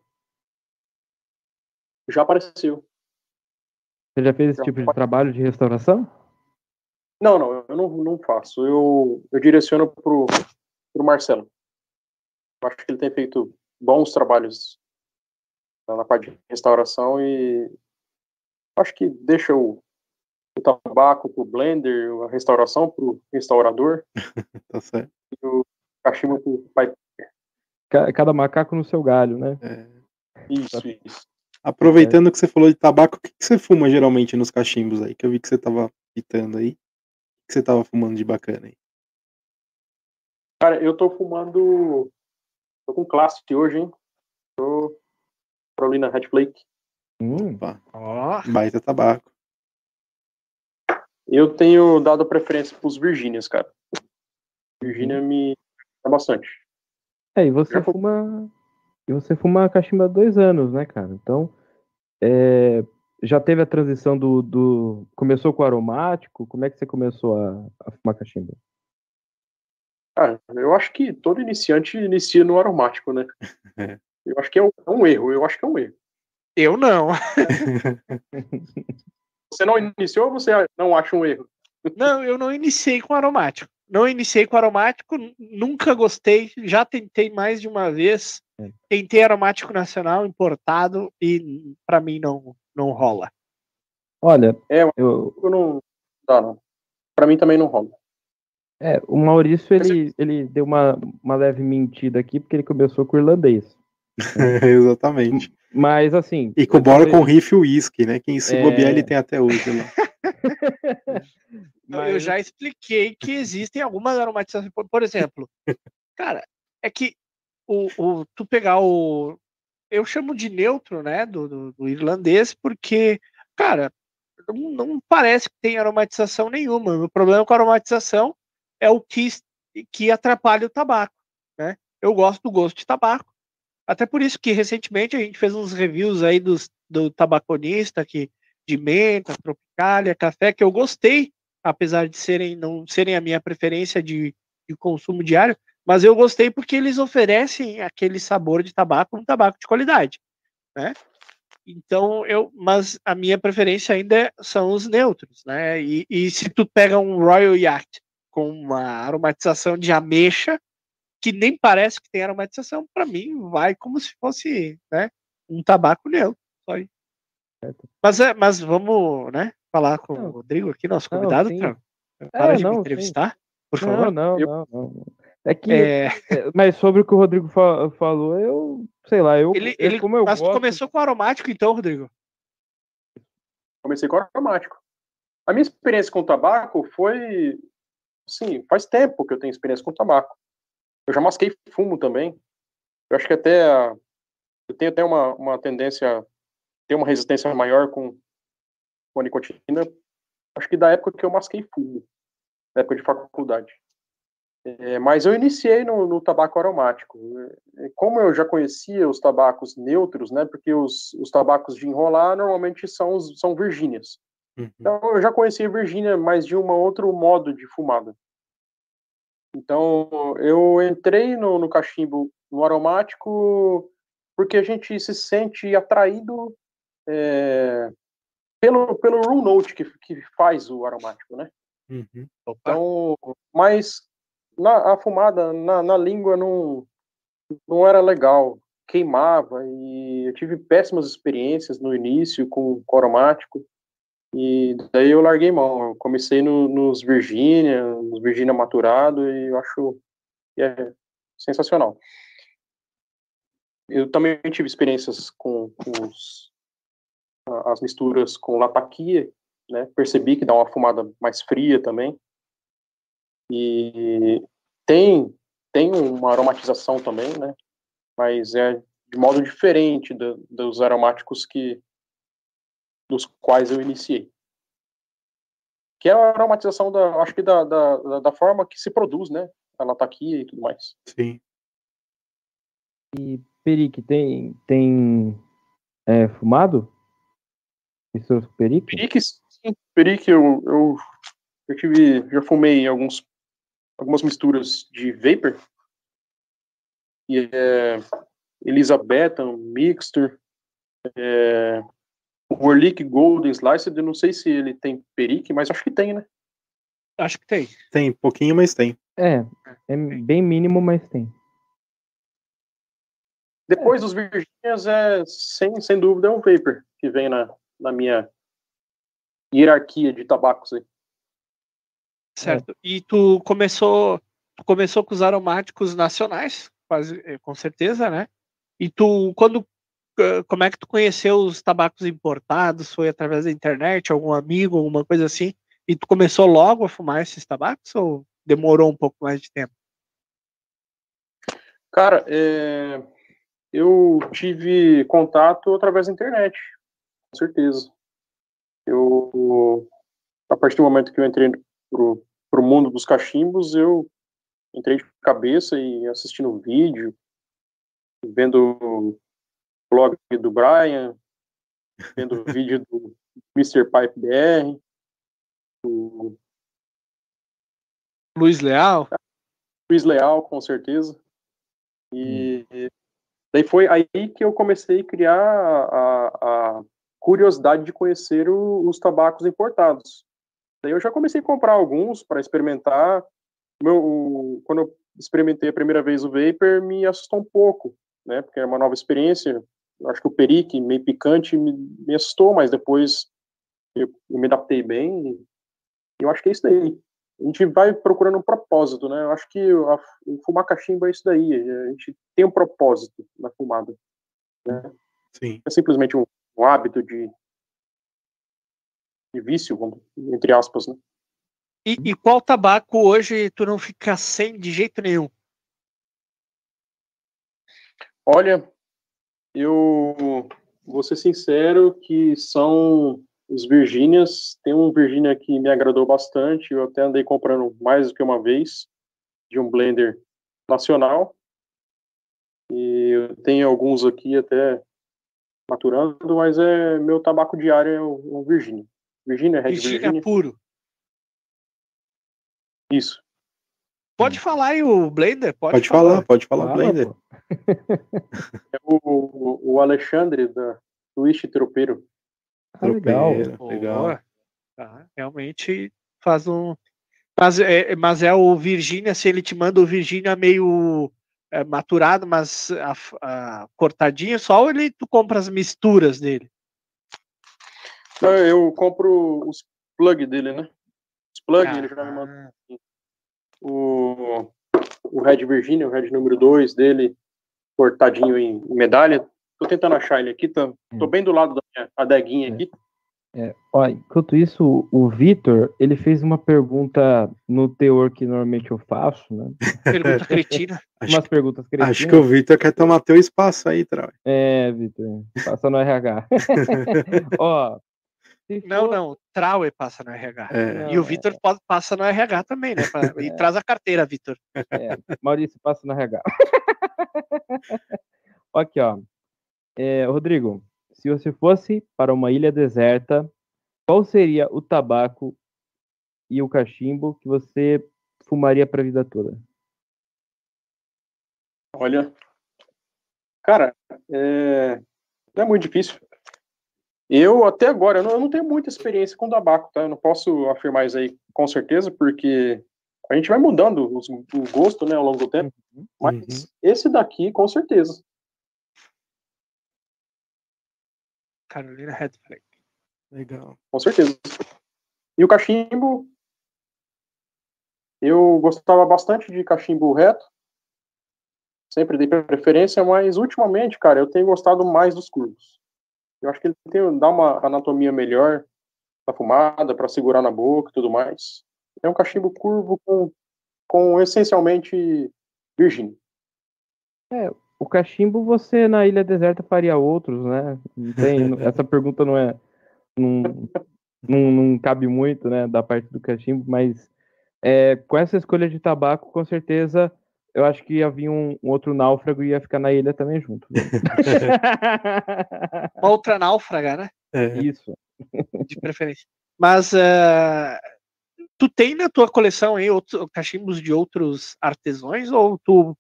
Já apareceu. Você já fez esse Já tipo de trabalho de restauração? Não, não, Não, eu não, não faço. Eu, eu direciono pro, pro Marcelo. Eu acho que ele tem feito bons trabalhos na parte de restauração e acho que deixa o, o tabaco pro blender, a restauração pro restaurador. [LAUGHS] tá certo. E o cachimbo pro pai. Cada macaco no seu galho, né? É. Isso, isso. Aproveitando que você falou de tabaco, o que, que você fuma geralmente nos cachimbos aí? Que eu vi que você tava pitando aí. O que você tava fumando de bacana aí? Cara, eu tô fumando. Tô com Classic hoje, hein? Tô. Carolina Red Flake. Hum, Opa, Ó, baita tabaco. Eu tenho dado preferência pros Virgínias, cara. Virgínia me dá bastante. É, e você Já fu- fuma. E você fuma cachimbo há dois anos, né, cara? Então, é, já teve a transição do, do. Começou com aromático? Como é que você começou a, a fumar cachimbo? Cara, eu acho que todo iniciante inicia no aromático, né? É. [LAUGHS] Eu acho que é um, é um erro, eu acho que é um erro. eu não. [LAUGHS] Você não iniciou ou você não acha um erro? Não, eu não iniciei com aromático. Não iniciei com aromático, nunca gostei. Já tentei mais de uma vez. É. Tentei aromático nacional importado e pra mim não, não rola. Olha, É, eu, Eu não dá, não. Pra mim também não rola. é, o Maurício ele, ele deu uma, uma leve mentira aqui porque ele começou com o irlandês. [LAUGHS] Exatamente. Mas assim. E você- com rifle whisky, né? Quem se É. bobear ele tem até hoje lá. Então, Eu mas- já expliquei que existem algumas aromatizações. Por, por exemplo, [LAUGHS] cara, é que o, o- tu pegar o. Eu chamo de neutro, né? Do, do, do irlandês, porque, cara, não, não parece que tem aromatização nenhuma. O problema com a aromatização é o que, que atrapalha o tabaco, né? Eu gosto do gosto de tabaco. Até por isso que recentemente a gente fez uns reviews aí dos, do tabaconista que, de menta, tropicália, café, que eu gostei apesar de serem não serem a minha preferência de, de consumo diário, mas eu gostei porque eles oferecem aquele sabor de tabaco, um tabaco de qualidade, né? Então eu, mas a minha preferência ainda são os neutros, né? E, e se tu pega um Royal Yacht com uma aromatização de ameixa que nem parece que tem aromatização, para mim vai como se fosse, né, um tabaco neutro, só aí. Mas é, mas vamos, né, falar com Não. o Rodrigo aqui, nosso Não, convidado, sim. pra, para É, de não, me sim. entrevistar, por Não, favor. não, Eu- não, não. não. É que. É, é, Mas sobre o que o Rodrigo fa- falou, eu. Sei lá, eu. ele, é ele, como eu mas tu gosto. começou com aromático, então, Rodrigo? Comecei com aromático. A minha experiência com tabaco foi. Sim, faz tempo que eu tenho experiência com tabaco. Eu já masquei fumo também. Eu acho que até. a- Eu tenho até uma, uma tendência a ter uma resistência maior com, com a nicotina. Acho que da época que eu masquei fumo, da época de faculdade. É, mas eu iniciei no, no tabaco aromático. É, Como eu já conhecia os tabacos neutros, né? Porque os, os tabacos de enrolar normalmente são, são virgínias. Uhum. Então, eu já conhecia Virgínia, mas de um outro modo de fumada. Então, eu entrei no, no cachimbo, no aromático, porque a gente se sente atraído é, pelo, pelo room note que, que faz o aromático, né? Uhum. Então, mas na, a fumada na, na língua não, não era legal, queimava e eu tive péssimas experiências no início com, com aromático e daí eu larguei mão. Eu comecei no- nos Virgínia, nos Virgínia maturado e eu acho é sensacional. Eu também tive experiências com, com os- as misturas com lataquia, né? Percebi que dá uma fumada mais fria também. E tem tem uma aromatização também, né? Mas é de modo diferente do- dos aromáticos que dos quais eu iniciei. Que é a aromatização da, acho que da, da, da- forma que se produz, né? A lataquia e tudo mais. Sim. Perique, tem. Tem. É, fumado? Isso perique? Perique, sim. Perique, eu, eu, eu tive, já fumei alguns, algumas misturas de vapor. E é Elizabethan, Mixture, é, o Orlick Golden Slice, eu não sei se ele tem perique, mas acho que tem, né? Acho que tem. Tem, pouquinho, mas tem. É, é bem mínimo, mas tem. Depois dos Virgínias, é, sem, sem dúvida, é um Vapor que vem na, na minha hierarquia de tabacos aí. Certo. E tu começou, tu começou com os aromáticos nacionais, quase, eh, com certeza, né? E tu, quando, como é que tu conheceu os tabacos importados? Foi através da internet, algum amigo, alguma coisa assim? E tu começou logo a fumar esses tabacos ou demorou um pouco mais de tempo? Cara, é, eu tive contato através da internet, com certeza. Eu, a partir do momento que eu entrei pro, pro mundo dos cachimbos, eu entrei de cabeça e assistindo vídeo, vendo blog do Brian, vendo o [LAUGHS] vídeo do Mr. Pipe BR, do Luiz Leal? Luiz Leal, com certeza. E hum. daí foi aí que eu comecei a criar a, a curiosidade de conhecer o, os tabacos importados. Daí eu já comecei a comprar alguns para experimentar. Meu, o, quando eu experimentei a primeira vez o Vapor, me assustou um pouco, né? Porque é uma nova experiência. Eu acho que o perique, meio picante, me, me assustou, mas depois eu, eu, me adaptei bem. E eu acho que é isso daí. A gente vai procurando um propósito, né? Eu acho que a, o fumar cachimbo é isso daí. A gente tem um propósito na fumada. Né? Sim. É simplesmente um, um hábito de, de vício, entre aspas, né? E, e, qual tabaco hoje tu não fica sem de jeito nenhum? Olha, eu vou ser sincero que são os Virgínias. Tem um Virgínia que me agradou bastante, eu até andei comprando mais do que uma vez, de um blender nacional. E eu tenho alguns aqui até maturando, mas é meu tabaco diário é o, o Virgínia. Virgínia, Red Virgínia. Virgínia puro. Isso. Pode falar aí o Blender? Pode, pode falar. falar, pode falar Fala, Blender. É o, o Alexandre da Twitch Tropeiro. Ah, legal. legal. Tá, realmente faz um. Mas é, mas é o Virgínia, se ele te manda o Virgínia meio é, maturado, mas a, a, cortadinho só, ou ele tu compra as misturas dele? Eu compro os plug dele, né? Os plug, ah, ele já me manda. Assim. O, o Red Virginia, o Red número 2 dele, cortadinho em medalha. Tô tentando achar ele aqui, tô, tô hum. bem do lado da minha adeguinha é. aqui. É, ó, enquanto isso, o Vitor, ele fez uma pergunta no teor que normalmente eu faço, né? [LAUGHS] Pergunta cretina. [LAUGHS] Umas acho, perguntas cretinas. Acho que o Vitor quer tomar teu espaço aí, Trau. É, Vitor, passa no RH. [LAUGHS] ó, não, não, Traue passa no RH. É. E o Vitor é. passa no RH também, né? E [LAUGHS] é. traz a carteira, Vitor. É. Maurício passa no RH. Aqui, [LAUGHS] ó. É, Rodrigo, se você fosse para uma ilha deserta, qual seria o tabaco e o cachimbo que você fumaria para a vida toda? Olha, cara, é, é muito difícil. Eu, até agora, eu não, eu não, tenho muita experiência com tabaco, tá? Eu não posso afirmar isso aí com certeza, porque a gente vai mudando os, o gosto, né, ao longo do tempo. Uhum. Mas uhum. esse daqui, com certeza. Carolina Redfleck. Legal. Com certeza. E o cachimbo, eu gostava bastante de cachimbo reto. Sempre dei preferência, mas ultimamente, cara, eu tenho gostado mais dos curvos. Eu acho que ele tem, dá uma anatomia melhor da fumada, para segurar na boca e tudo mais. É um cachimbo curvo com, com essencialmente virgínio. É, o cachimbo você na ilha deserta faria outros, né? Tem, essa pergunta não é. Não, não, não, cabe muito, né, da parte do cachimbo, mas é, com essa escolha de tabaco, com certeza, eu acho que havia um, um outro náufrago e ia ficar na ilha também junto. [LAUGHS] Uma outra náufraga, né? É. Isso. De preferência. Mas uh, tu tem na tua coleção aí outros cachimbos de outros artesãos ou tu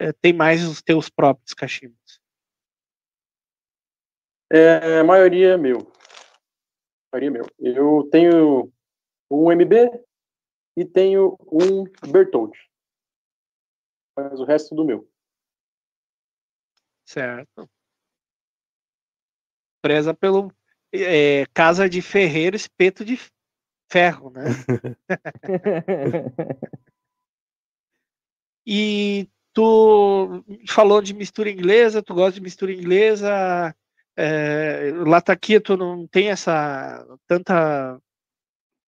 é, tem mais os teus próprios cachimbos? É, a maioria é meu. A maioria é meu. Eu tenho um MB e tenho um Bertold. Mas o resto do meu. Certo. Preza pelo é, casa de ferreiro, espeto de ferro, né? [LAUGHS] e tu falou de mistura inglesa, tu gosta de mistura inglesa, é, lataquia, tu não tem essa tanta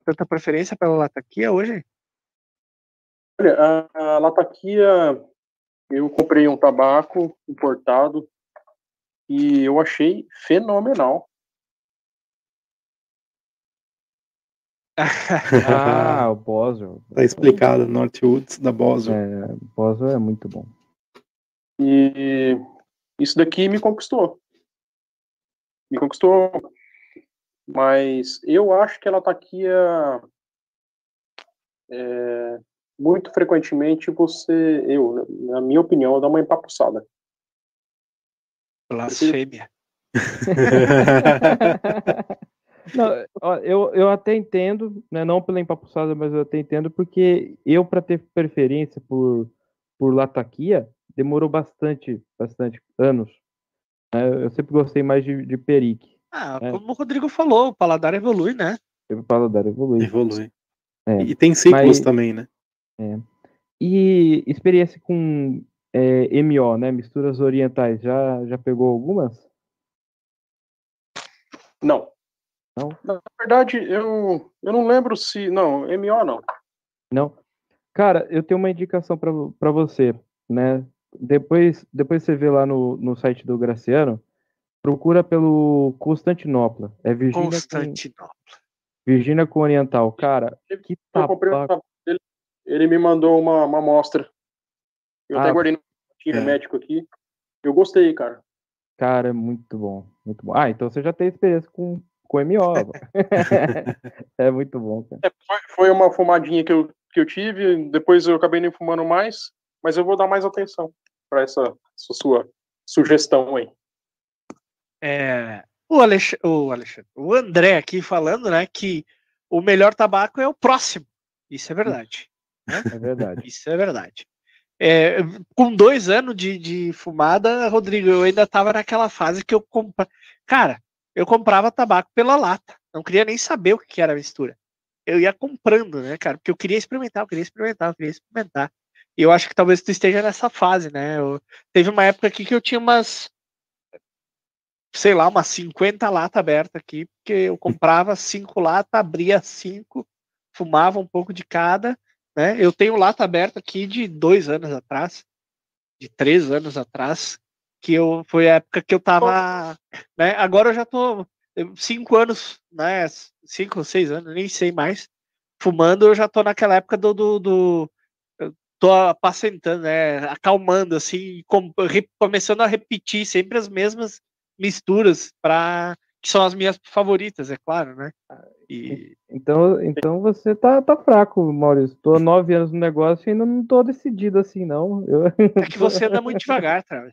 tanta preferência pela lataquia hoje? Olha, a, a lataquia, eu comprei um tabaco importado e eu achei fenomenal. [LAUGHS] ah, o Boswell. Tá explicado, Northwoods da Boswell. É, Boswell é muito bom. E isso daqui me conquistou. Me conquistou. Mas eu acho que ela tá aqui a, é, muito frequentemente você, eu, na minha opinião, dá uma empapuçada. Blasfêmia. [LAUGHS] Não, ó, eu, eu até entendo, né, não pela empapuçada, mas eu até entendo, porque eu, para ter preferência por, por lataquia, demorou bastante, bastante anos. Né? Eu sempre gostei mais de, de perique. Ah, é. como o Rodrigo falou, o paladar evolui, né? O paladar evolui. Evolui. É. E tem ciclos mas, também, né? É. E experiência com é, MO, né? Misturas orientais, já, já pegou algumas? Não. Não? Na verdade, eu, eu não lembro se. Não, MO não. Não. Cara, eu tenho uma indicação para você, né? Depois, depois você vê lá no, no site do Graciano, procura pelo Constantinopla. É Virgínia Constantinopla. Com, Virgínia com Oriental. Cara, que tabaco. Ele, ele me mandou uma, uma amostra. Eu ah, até guardei no é. médico aqui. Eu gostei, cara. Cara, é muito bom, muito bom. Ah, então você já tem experiência com com MO. [LAUGHS] é muito bom, cara. É, foi uma fumadinha que eu, que eu tive, depois eu acabei nem fumando mais, mas eu vou dar mais atenção para essa, essa, sua sugestão aí. É, o, Alex, o Alexandre, o André aqui falando, né, que o melhor tabaco é o próximo. Isso é verdade. Né? É verdade. Isso é verdade. É, com dois anos de, de fumada, Rodrigo, eu ainda tava naquela fase que eu comprava. Cara, eu comprava tabaco pela lata. Não queria nem saber o que era a mistura. Eu ia comprando, né, cara? Porque eu queria experimentar, eu queria experimentar, eu queria experimentar. E eu acho que talvez tu esteja nessa fase, né? Eu, teve uma época aqui que eu tinha umas, sei lá, umas 50 latas abertas aqui, porque eu comprava cinco latas, abria cinco, fumava um pouco de cada, né? Eu tenho lata aberta aqui de dois anos atrás, de três anos atrás, que eu foi a época que eu tava, né? Agora eu já tô cinco anos, né? Cinco ou seis anos, nem sei mais. Fumando, eu já tô naquela época do, do, do tô apacentando, né? Acalmando, assim, com, re, começando a repetir sempre as mesmas misturas para que são as minhas favoritas, é claro, né? E... Então, então você tá, tá fraco, Maurício. Tô nove anos no negócio e ainda não tô decidido assim, não. Eu... É que você anda muito devagar, cara.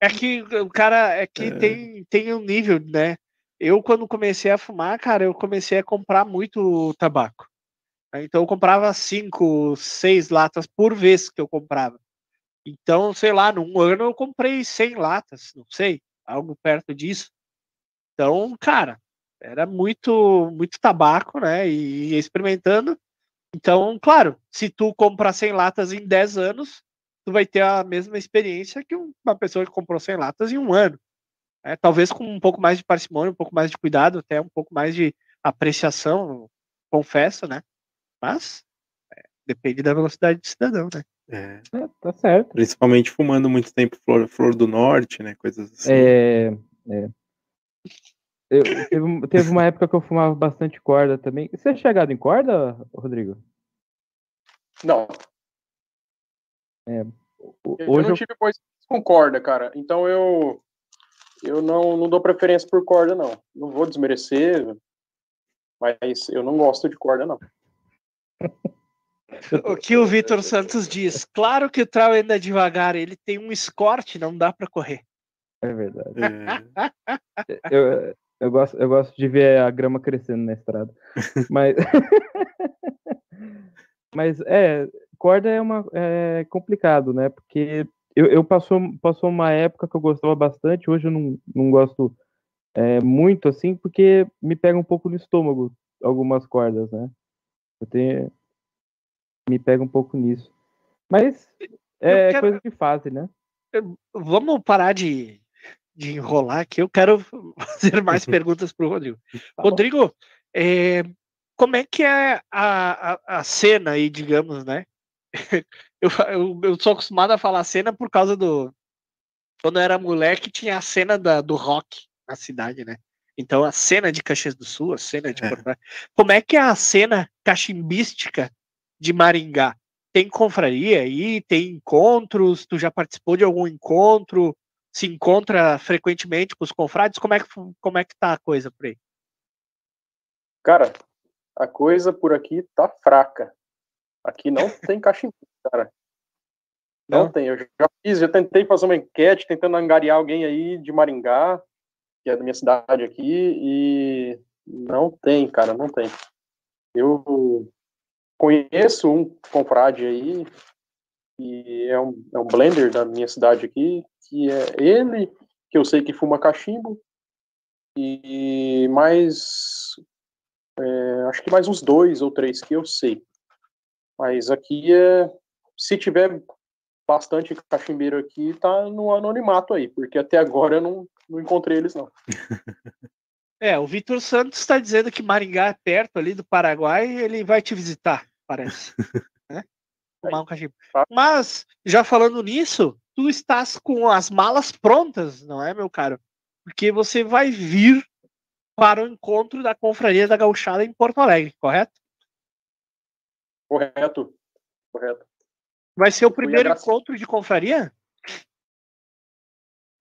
é que o cara é que é. tem, tem um nível, né? Eu, quando comecei a fumar, cara, eu comecei a comprar muito tabaco. Então eu comprava cinco, seis latas por vez que eu comprava. Então, sei lá, num ano eu comprei 100 latas, não sei, algo perto disso. Então, cara, era muito muito tabaco, né? E experimentando. Então, claro, se tu comprar 100 latas em 10 anos, tu vai ter a mesma experiência que uma pessoa que comprou 100 latas em um ano. É, talvez com um pouco mais de parcimônia, um pouco mais de cuidado, até um pouco mais de apreciação, confesso, né? Mas é, depende da velocidade do cidadão, né? É. é. tá certo. Principalmente fumando muito tempo flor, flor do norte, né? Coisas assim. É. é. Eu, teve, teve, uma época que eu fumava bastante corda também. Você é chegado em corda, Rodrigo? Não. É, hoje eu não tive coisa com corda, cara. Então eu eu não, não dou preferência por corda, não. Não vou desmerecer, mas eu não gosto de corda, não. [LAUGHS] O que o Vitor Santos diz? Claro que o Trau anda devagar, ele tem um escorte, não dá para correr. É verdade. É. eu, Eu gosto, eu gosto de ver a grama crescendo na estrada. Mas. [LAUGHS] Mas é, corda é uma é complicado, né? Porque eu, eu passou, passou uma época que eu gostava bastante, hoje eu não, não gosto é, muito assim, porque me pega um pouco no estômago algumas cordas, né? Eu tenho, me pega um pouco nisso. Mas é quero... coisa de fase, né? Vamos parar de, de enrolar aqui. Eu quero [LAUGHS] fazer mais [LAUGHS] perguntas para o Rodrigo. Tá Rodrigo, é, como é que é a, a, a, cena aí, digamos, né? [LAUGHS] Eu, eu, eu sou acostumado a falar cena por causa do. Quando eu era moleque, tinha a cena da, do rock na cidade, né? Então a cena de Caxias do Sul, a cena de é. Como é que é a cena cachimbística de Maringá? Tem confraria aí? Tem encontros? Tu já participou de algum encontro? Se encontra frequentemente com os confrades? Como é que, como é que tá a coisa por aí? Cara, a coisa por aqui tá fraca. Aqui não [LAUGHS] tem cachimbo, cara. Não, não tem. Eu já fiz, já tentei fazer uma enquete, tentando angariar alguém aí de Maringá, que é da minha cidade aqui, e não tem, cara, não tem. Eu conheço um confrade aí, que é um, é um blender da minha cidade aqui, que é ele, que eu sei que fuma cachimbo, e mais é, acho que mais uns dois ou três que eu sei. Mas aqui é. Se tiver bastante cachimbeiro aqui, tá no anonimato aí, porque até agora eu não, não encontrei eles, não. [LAUGHS] É, o Vitor Santos está dizendo que Maringá é perto ali do Paraguai ele vai te visitar, parece. [LAUGHS] né? Tomar um cachimbo. Tá. Mas, já falando nisso, tu estás com as malas prontas, não é, meu caro? Porque você vai vir para o encontro da Confraria da Gauchada em Porto Alegre, correto? Correto, correto. Vai ser o primeiro encontro de confraria?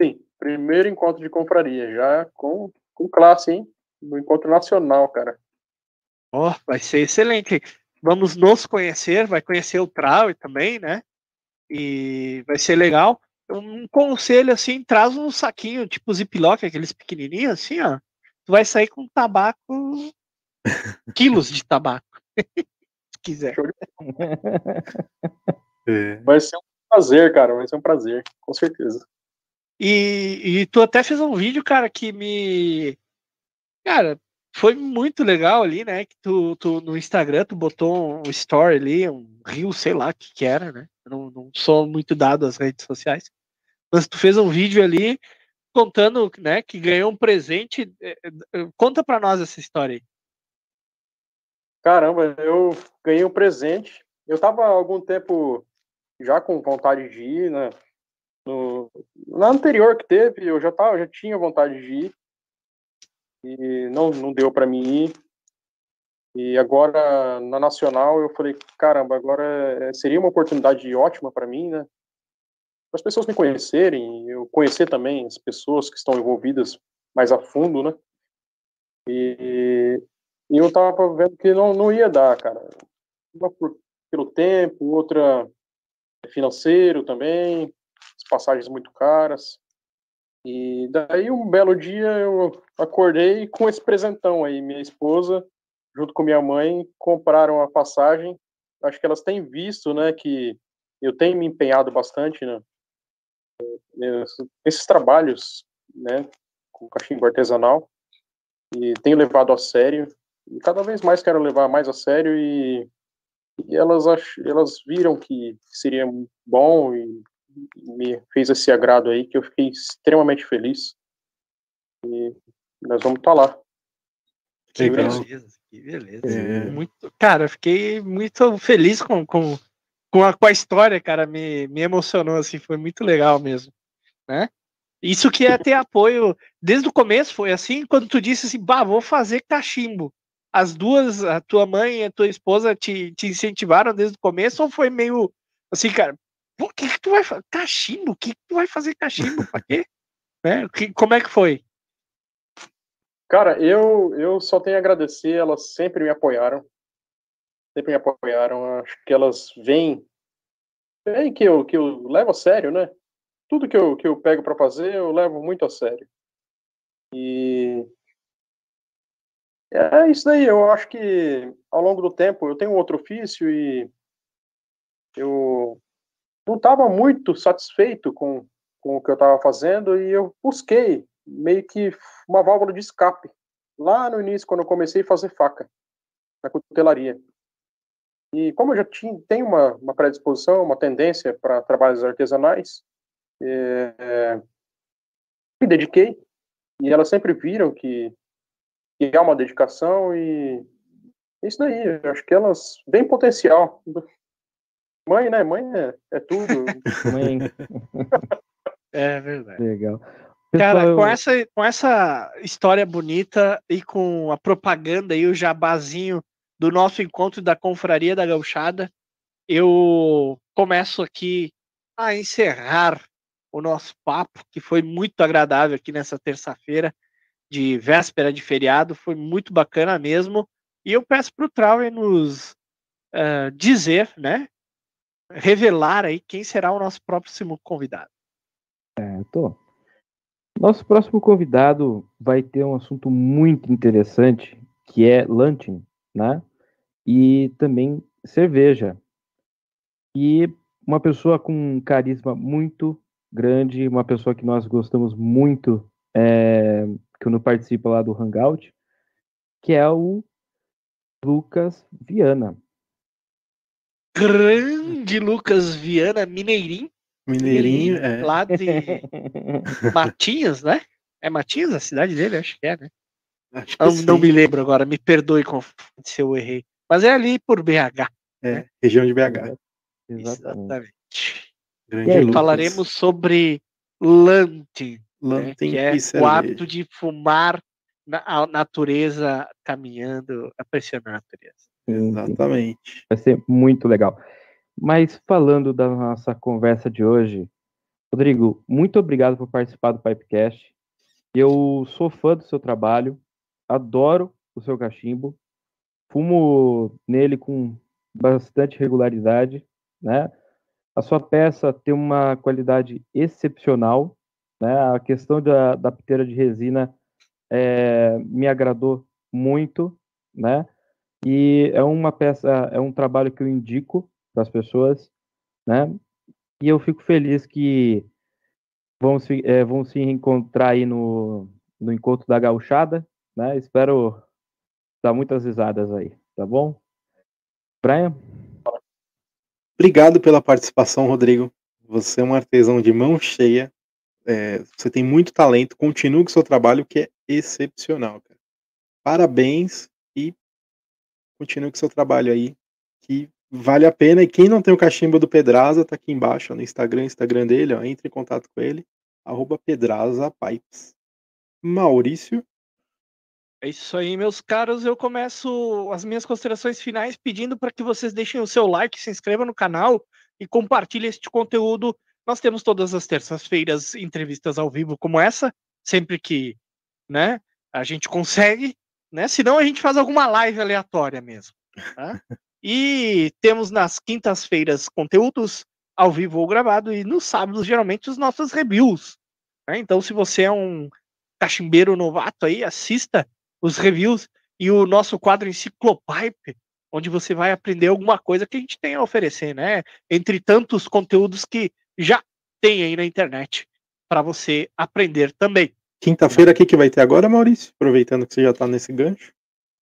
Sim, primeiro encontro de confraria, já com, com classe, hein? No encontro nacional, cara. Ó, oh, vai ser excelente. Vamos nos conhecer, vai conhecer o Trau também, né? E vai ser legal. Um conselho assim, traz um saquinho tipo ziplock, aqueles pequenininhos assim, ó tu vai sair com tabaco, [LAUGHS] quilos de tabaco, [LAUGHS] se quiser. É. [LAUGHS] Vai ser um prazer, cara, vai ser um prazer, com certeza. E, e tu até fez um vídeo, cara, que me. Cara, foi muito legal ali, né? Que tu, tu no Instagram tu botou um story ali, um rio, sei lá o que, que era, né? Eu não, não sou muito dado às redes sociais. Mas tu fez um vídeo ali contando, né, que ganhou um presente. É, é, conta para nós essa história aí. Caramba, eu ganhei um presente. Eu tava há algum tempo já com vontade de ir, né? No, na anterior que teve, eu já tava, já tinha vontade de ir e não, não deu para mim ir. E agora na nacional eu falei, caramba, agora seria uma oportunidade ótima para mim, né? as pessoas me conhecerem, eu conhecer também as pessoas que estão envolvidas mais a fundo, né? E, e eu tava vendo que não, não ia dar, cara. Uma por, pelo tempo, outra financeiro também, as passagens muito caras. E daí um belo dia eu acordei com esse presentão aí. Minha esposa, junto com minha mãe, compraram a passagem. Acho que elas têm visto, né, que eu tenho me empenhado bastante né, esses trabalhos, né, com cachimbo artesanal e tenho levado a sério e cada vez mais quero levar mais a sério e, e elas elas viram que seria bom e me fez esse agrado aí que eu fiquei extremamente feliz e nós vamos estar tá lá. Que beleza, que beleza. É. Muito, cara, fiquei muito feliz com, com com a, com a história, cara, me, me emocionou, assim, foi muito legal mesmo, né? Isso que é ter [LAUGHS] apoio desde o começo, foi assim, quando tu disse assim, bah, vou fazer cachimbo. As duas, a tua mãe e a tua esposa te, te incentivaram desde o começo, ou foi meio assim, cara, por que, que tu vai fazer cachimbo? O que, que tu vai fazer cachimbo? Pra quê? [LAUGHS] né? Que, como é que foi? Cara, eu, eu só tenho a agradecer, elas sempre me apoiaram sempre me apoiaram. Acho que elas veem, veem que eu, que eu levo a sério, né? Tudo que eu, que eu pego para fazer, eu levo muito a sério. E É isso daí, eu acho que ao longo do tempo eu tenho outro ofício e eu não estava muito satisfeito com, com o que eu estava fazendo e eu busquei meio que uma válvula de escape lá no início, quando eu comecei a fazer faca na cutelaria. E como eu já tinha, tenho uma, uma predisposição, uma tendência para trabalhos artesanais, é, me dediquei e elas sempre viram que que é uma dedicação e isso daí, acho que elas têm potencial. Mãe, né? Mãe é, é tudo. [LAUGHS] Mãe. [LAUGHS] É verdade. Legal. Cara, Pessoal, com essa, com essa história bonita e com a propaganda e o jabazinho do nosso encontro da Confraria da Gauchada, eu começo aqui a encerrar o nosso papo, que foi muito agradável aqui nessa terça-feira de véspera de feriado, foi muito bacana mesmo. E eu peço para o Trauer nos uh, dizer, né, revelar aí quem será o nosso próximo convidado. É, tô. Nosso próximo convidado vai ter um assunto muito interessante, que é lunching, né? E também cerveja. E uma pessoa com um carisma muito grande, uma pessoa que nós gostamos muito é, quando participa lá do Hangout, que é o Lucas Viana. Grande Lucas Viana, mineirinho. Mineirinho, é. Lá de [LAUGHS] Matinhos, né? É Matinhos a cidade dele? Acho que é, né? Que Não, não me lembro agora, me perdoe se eu errei. Mas é ali por BH. É, região de BH. Exatamente. Exatamente. Grande E aí, Lucas. Falaremos sobre Lanting, né, que é o hábito de fumar na a natureza caminhando, apreciando a natureza. Exatamente. Vai ser muito legal. Mas falando da nossa conversa de hoje, Rodrigo, muito obrigado por participar do Pipecast. Eu sou fã do seu trabalho, adoro o seu cachimbo, fumo nele com bastante regularidade, né? A sua peça tem uma qualidade excepcional, né? A questão da, da piteira de resina é, me agradou muito, né? E é uma peça, é um trabalho que eu indico para as pessoas, né? E eu fico feliz que vão se, é, vão se encontrar aí no, no encontro da gauchada, né? Espero dar muitas risadas aí, tá bom? Brian? Obrigado pela participação, Rodrigo. Você é um artesão de mão cheia. É, você tem muito talento. Continue com o seu trabalho, que é excepcional, cara. Parabéns e continue com seu trabalho aí, que vale a pena. E quem não tem o cachimbo do Pedraza, tá aqui embaixo ó, no Instagram, Instagram dele, ó, entre em contato com ele, arroba Pedraza Pipes. Maurício, É isso aí, meus caros. Eu começo as minhas considerações finais pedindo para que vocês deixem o seu like, se inscrevam no canal e compartilhem este conteúdo. Nós temos todas as terças-feiras entrevistas ao vivo como essa, sempre que né, a gente consegue, né? Senão a gente faz alguma live aleatória mesmo. tá? [LAUGHS] E temos nas quintas-feiras conteúdos ao vivo ou gravado e nos sábados geralmente os nossos reviews. né? Então, se você é um cachimbeiro novato aí, assista os reviews e o nosso quadro Enciclopipe, onde você vai aprender alguma coisa que a gente tem a oferecer, né? Entre tantos conteúdos que já tem aí na internet para você aprender também. Quinta-feira, o que, que vai ter agora, Maurício? Aproveitando que você já tá nesse gancho.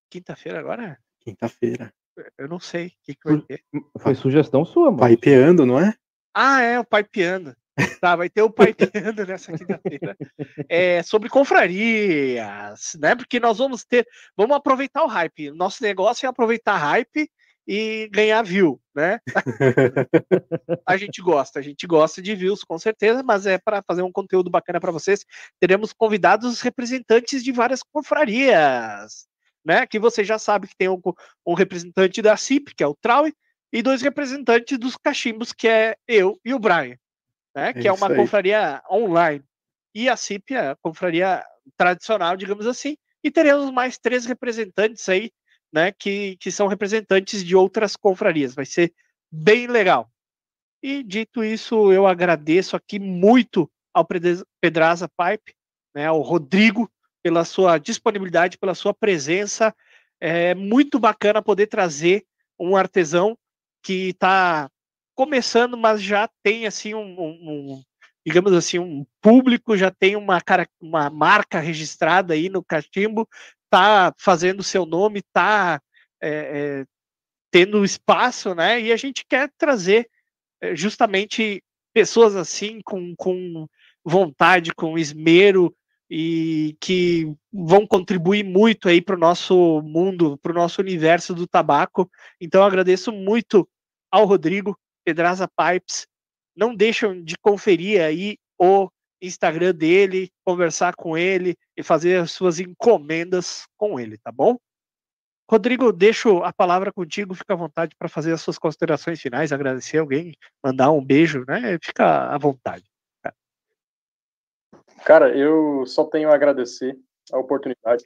Quinta-feira agora, Quinta-feira. eu não sei o que, que vai ter. Foi sugestão sua, mano. Pipeando, não é? Ah, é, o Paipeando. Tá, vai ter o Paipeando [LAUGHS] nessa quinta-feira. É, sobre confrarias, né? Porque nós vamos ter. Vamos aproveitar o hype. Nosso negócio é aproveitar hype e ganhar view, né? [LAUGHS] a gente gosta, a gente gosta de views, com certeza, mas é para fazer um conteúdo bacana para vocês. Teremos convidados representantes de várias confrarias, né? Que você já sabe que tem um, um representante da CIP, que é o Trau, e dois representantes dos cachimbos, que é eu e o Brian, né? Que é isso uma aí. confraria online. E a CIP é a confraria tradicional, digamos assim. E teremos mais três representantes aí, né? Que, que são representantes de outras confrarias. Vai ser bem legal. E dito isso, eu agradeço aqui muito ao Pedraza Pipe, né, ao Rodrigo, pela sua disponibilidade, pela sua presença. É muito bacana poder trazer um artesão que está começando, mas já tem assim um, um, digamos assim um público, já tem uma cara, uma marca registrada aí no cachimbo, tá fazendo seu nome, tá é, é, tendo espaço, né? E a gente quer trazer é, justamente pessoas assim com, com vontade, com esmero e que vão contribuir muito aí para o nosso mundo, para o nosso universo do tabaco. Então agradeço muito ao Rodrigo Pedraza Pipes. Não deixam de conferir aí o Instagram dele, conversar com ele e fazer as suas encomendas com ele, tá bom? Rodrigo, deixo a palavra contigo, fica à vontade para fazer as suas considerações finais, agradecer alguém, mandar um beijo, né? Fica à vontade. Cara, eu só tenho a agradecer a oportunidade.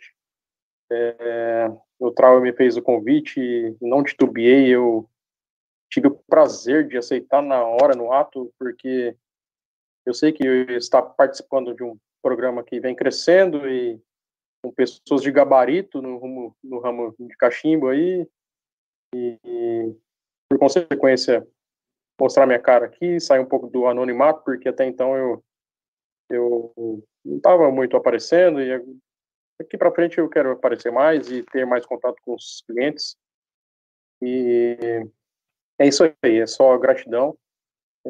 É, o Trau me fez o convite, não titubeei, eu tive o prazer de aceitar na hora, no ato, porque eu sei que está participando de um programa que vem crescendo e com pessoas de gabarito no, rumo, no ramo de cachimbo aí, e, e, por consequência mostrar minha cara aqui, sair um pouco do anonimato, porque até então eu eu não estava muito aparecendo e aqui para frente eu quero aparecer mais e ter mais contato com os clientes. E é isso aí, é só gratidão. É,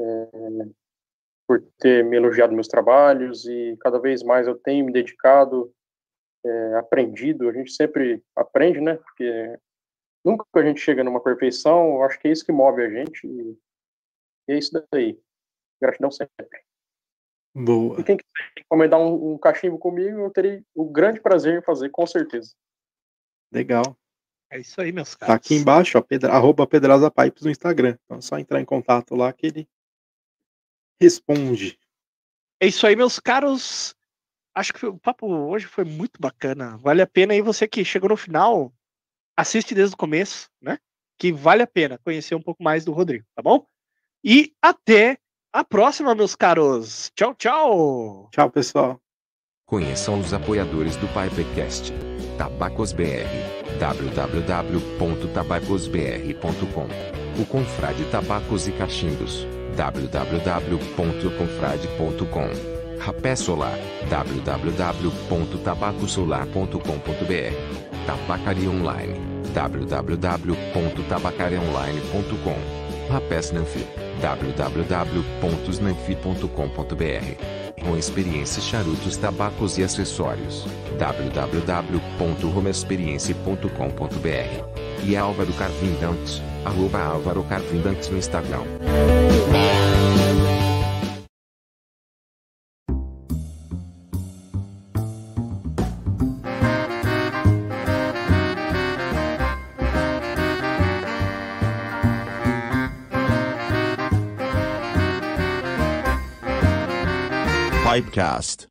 por ter me elogiado meus trabalhos e cada vez mais eu tenho me dedicado, é, aprendido, a gente sempre aprende, né, porque nunca a gente chega numa perfeição, eu acho que é isso que move a gente e, e é isso daí, gratidão sempre. Boa. E quem quiser encomendar um, um cachimbo comigo, eu terei o grande prazer em fazer, com certeza. Legal. É isso aí, meus caros. Tá aqui embaixo, ó, pedra, arroba Pedraza Pipes no Instagram. Então é só entrar em contato lá que ele responde. É isso aí, meus caros. Acho que o papo hoje foi muito bacana. Vale a pena aí você que chegou no final, assiste desde o começo, né? Que vale a pena conhecer um pouco mais do Rodrigo, tá bom? E até a próxima, meus caros. Tchau, tchau. Tchau, pessoal. Conheçam os apoiadores do Pipecast. Tabacos BR. www.tabacosbr.com. O Confrade Tabacos e Cachimbos. www.confrade.com. Rapé Solar. www.tabacosolar.com.br. Tabacaria Online. www.tabacariaonline.com. Rapé Snanfi www.snanfi.com.br Com experiência charutos, tabacos e acessórios. www.romexperiência.com.br E Álvaro Carvindantes, arroba Álvaro Carvindantes no Instagram. Pipecast